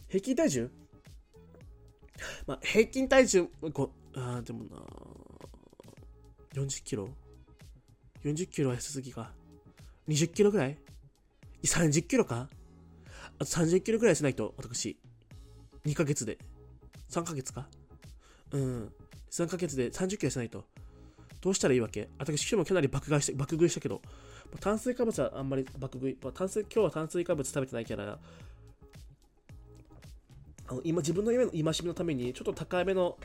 平均体重？まあ、平均体重、こあでもな40キロ？40キロは痩せすぎか。20キロぐらい ?30 キロか？あと30キロぐらいしないと、私。2ヶ月で。3ヶ月か？うん。3ヶ月で30キロしないと。どうしたらいいわけ？私、今日もかなり爆買いして、爆食いしたけど、炭水化物はあんまり爆食い、炭水、今日は炭水化物食べてないから、あの今自分の夢の戒めのために、ちょっと高めの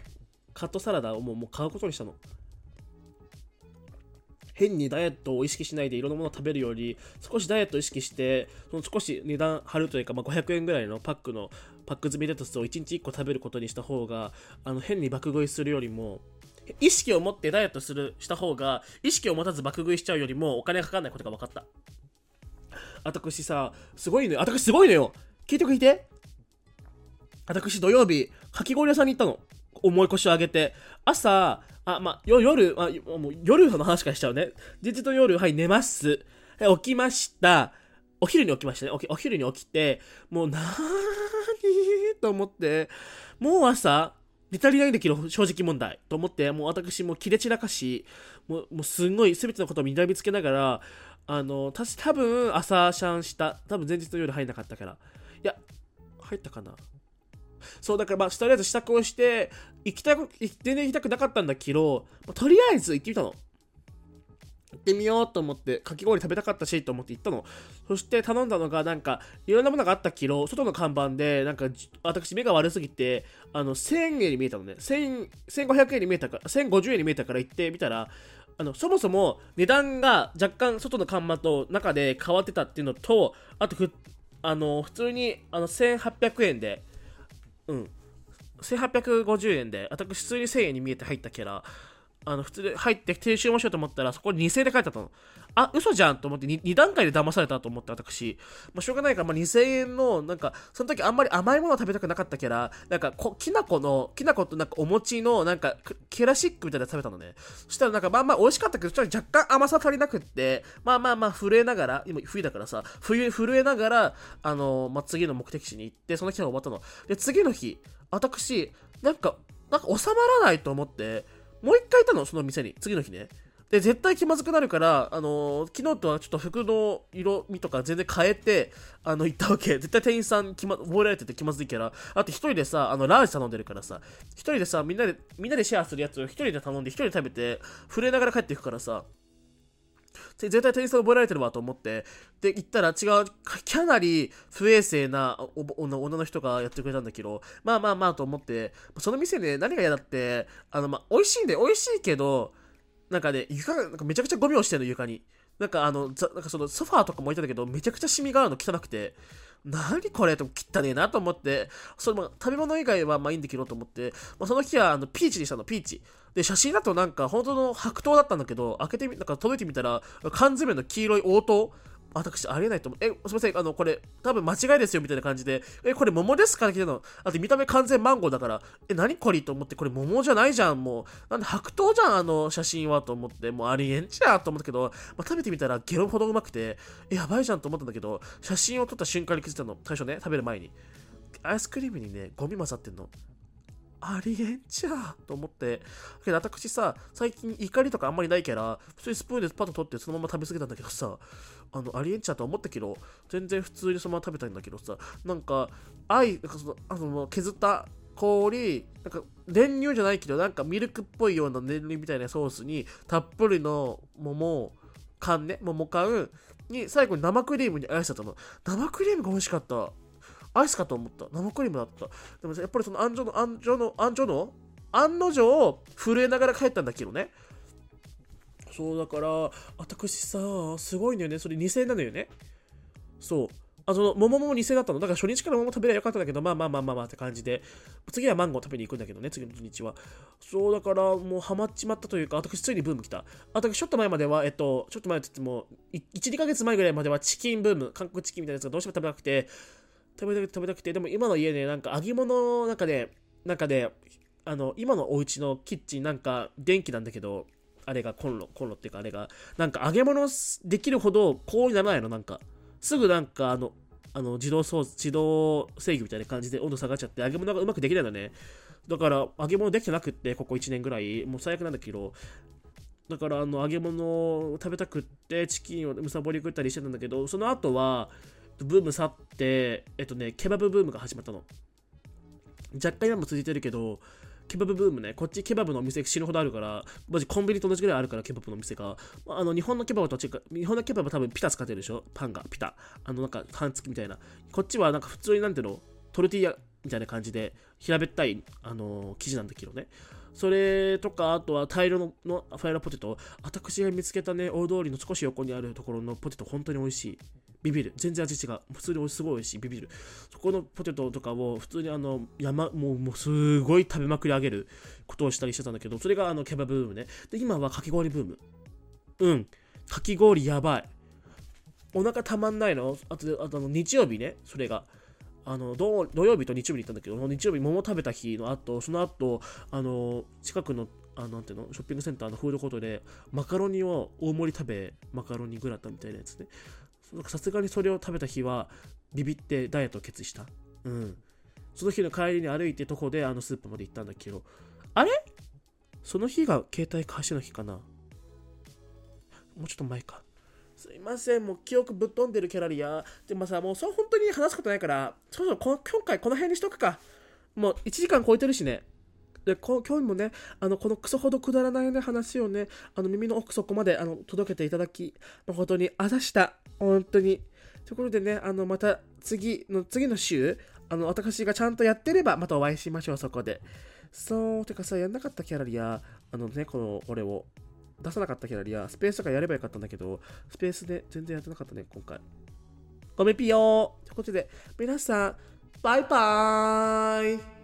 カットサラダをもうもう買うことにしたの。変にダイエットを意識しないでいろんなものを食べるより、少しダイエットを意識して、その少し値段張るというか、まあ、500円ぐらいのパックの、パック済みレタスを1日1個食べることにした方が、あの変に爆食いするよりも、意識を持ってダイエットする、した方が、意識を持たず爆食いしちゃうよりもお金がかかんないことが分かった。私さ、すごいのよ。私すごいのよ。聞いて聞いて。私土曜日、かき氷屋さんに行ったの。重い腰を上げて。朝、あ、まあ、夜、あ、もう夜の話からしちゃうね。前日の夜、はい、寝ます。起きました。お昼に起きましたね。お昼に起きて、もうなーにーと思って、もう朝、寝足りないんだけど、正直問題。と思って、もう私も切れ散らかし、もう、もうすんごい全てのことを睨みつけながら、あの、たし、多分朝シャンした。多分前日の夜入んなかったから。いや、入ったかな？そう、だからまあ、とりあえず支度をして、行きたく、全然行きたくなかったんだけど、まあ、とりあえず行ってみたの。行ってみようと思って、かき氷食べたかったしと思って行ったの。そして頼んだのが、なんか、いろんなものがあったけど、外の看板で、なんか、私目が悪すぎて、あの、1000円に見えたのね。1000、1500円に見えたから、1050円に見えたから行ってみたら、あの、そもそも値段が若干外の看板と中で変わってたっていうのと、あとふ、あの、普通に、あの、1800円で、うん。1850円で、私普通に1000円に見えて入ったキャラ、あの、普通で入って停止しましようと思ったら、そこに2000円で書いてあったの。あ、嘘じゃんと思って 2, 2段階で騙されたと思って私、まあ、しょうがないから、まあ、2000円の、なんか、その時あんまり甘いもの食べたくなかったキャラ、なんかこ、きな粉の、きな粉となんかお餅の、なんか、キラシックみたいなの食べたのね。そしたらなんか、まあまあ美味しかったけど、ちょっと若干甘さ足りなくって、まあまあまあ震えながら、今冬だからさ、冬、震えながら、あの、まあ、次の目的地に行って、その日が終わったの。で、次の日、私、なんか、なんか収まらないと思って、もう一回行ったの、その店に。次の日ね。で、絶対気まずくなるから、あのー、昨日とはちょっと服の色味とか全然変えて、あの、行ったわけ。絶対店員さん気ま、覚えられてて気まずいから。あと一人でさ、あの、ラージ頼んでるからさ、一人でさ、みんなで、みんなでシェアするやつを一人で頼んで一人で食べて、震えながら帰っていくからさ、絶対店員さん覚えられてるわと思って、で、行ったら違う、かなり不衛生な女の人がやってくれたんだけど、まあまあまあと思って、その店ね、何が嫌だって、あの、まあ、美味しいんで、美味しいけど、なんかね、床が、なんかめちゃくちゃゴミをしてるの、床に。なんかあの、なんかそのソファーとかも置いてたけど、めちゃくちゃシミがあるの汚くて、何これと汚ねえなと思って、それも、食べ物以外はまあいいんだけどと思って、まあ、その日はあのピーチにしたの、ピーチ。で、写真だとなんか本当の白桃だったんだけど、開けてみ、なんか届いてみたら、缶詰の黄色い応答私、ありえないと思う。え、すみません、あの、これ、多分間違いですよ、みたいな感じで、え、これ桃ですか？って聞いたの？あと見た目完全マンゴーだから、え、何これ？と思って、これ桃じゃないじゃん、もう。なんで白桃じゃん、あの写真は、と思って、もうありえんじゃん、と思ったけど、まあ、食べてみたらゲロほどうまくて、え、やばいじゃんと思ったんだけど、写真を撮った瞬間に気づいたの。最初ね、食べる前に。アイスクリームにね、ゴミ混ざってんの。ありえんじゃんと思って。けど私さ、最近怒りとかあんまりないから、普通にスプーンでパッと取ってそのまま食べ過ぎたんだけどさ、あの、ありえんちゃうと思ったけど、全然普通にそのまま食べたいんだけどさ、なんか、愛、なんかその、あの、削った氷、なんか、練乳じゃないけど、なんかミルクっぽいような練乳みたいなソースに、たっぷりの桃、缶ね、桃缶に最後に生クリームにアイスだったの。生クリームが美味しかった。アイスかと思った。生クリームだった。でもやっぱりその安城の、安城の、安城の、案の定、震えながら帰ったんだけどね。そうだから、私さ、すごいんだよね。それ2000円なのよね。そう。あ、その、桃も2000円だったの。だから初日から桃食べればよかったんだけど、まあまあまあまあまあって感じで。次はマンゴー食べに行くんだけどね、次の土日は。そう、だからもうハマっちまったというか、私ついにブーム来た。私ちょっと前までは、えっと、ちょっと前って言っても、1、2ヶ月前ぐらいまではチキンブーム、韓国チキンみたいなやつがどうしても食べたくて、食べたくて食べたくて、でも今の家ね、なんか揚げ物の中で、なんかで、あの、今のお家のキッチンなんか電気なんだけど、あれがコンロ、コンロっていうかあれが、なんか揚げ物できるほど高温にならないの、なんか。すぐなんかあの、あの自動操自動制御みたいな感じで温度下がっちゃって揚げ物がうまくできないんだね。だから揚げ物できてなくって、ここ1年ぐらい、もう最悪なんだけど、だからあの揚げ物を食べたくってチキンをむさぼり食ったりしてたんだけど、その後はブーム去って、えっとね、ケバブブームが始まったの。若干今も続いてるけど、ケバブブームね、こっちケバブのお店死ぬほどあるから、マジコンビニと同じぐらいあるから、ケバブのお店が。まあの、日本のケバブとは違う、日本のケバブは多分ピタ使ってるでしょ？パンが、ピタ。あの、なんか、半付きみたいな。こっちはなんか普通になんていうの？トルティーヤみたいな感じで、平べったい、あのー、生地なんだけどね。それとか、あとは大量ののファイラーポテト。私が見つけたね、大通りの少し横にあるところのポテト、本当に美味しい。ビビる。全然味違う。普通にすごい美味しい。ビビる。そこのポテトとかを普通にあの、山、もう、もうすごい食べまくり上げることをしたりしてたんだけど、それがあの、ケバブブームね。で、今はかき氷ブーム。うん。かき氷やばい。お腹たまんないの？あと、あとの日曜日ね、それが。あの土曜日と日曜日に行ったんだけど、日曜日桃食べた日の後、その後、あの、近くの、あなんていうの、ショッピングセンターのフードコートで、マカロニを大盛り食べ、マカロニグラタンみたいなやつね。さすがにそれを食べた日はビビってダイエットを決意した。うん。その日の帰りに歩いて徒歩であのスーパーまで行ったんだけど、あれ？その日が携帯貸しの日かな？もうちょっと前か。すいません、もう記憶ぶっ飛んでるキャラリア。でもさ、もうそう本当に話すことないから、そろそろこ今回この辺にしとくか。もう1時間超えてるしね。でこ今日もね、あのこのクソほどくだらないね話をね、あの耳の奥底まであの届けていただき、誠にあざした。本当に。とことでね、あのまた次の次の週、あの私がちゃんとやってればまたお会いしましょう、そこで。そう、てかさ、やんなかったキャラリア、あのね、この俺を出さなかったキャラリア、スペースとかやればよかったんだけど、スペースで全然やってなかったね、今回。ごめんぴよーということで、皆さん、バイバーイ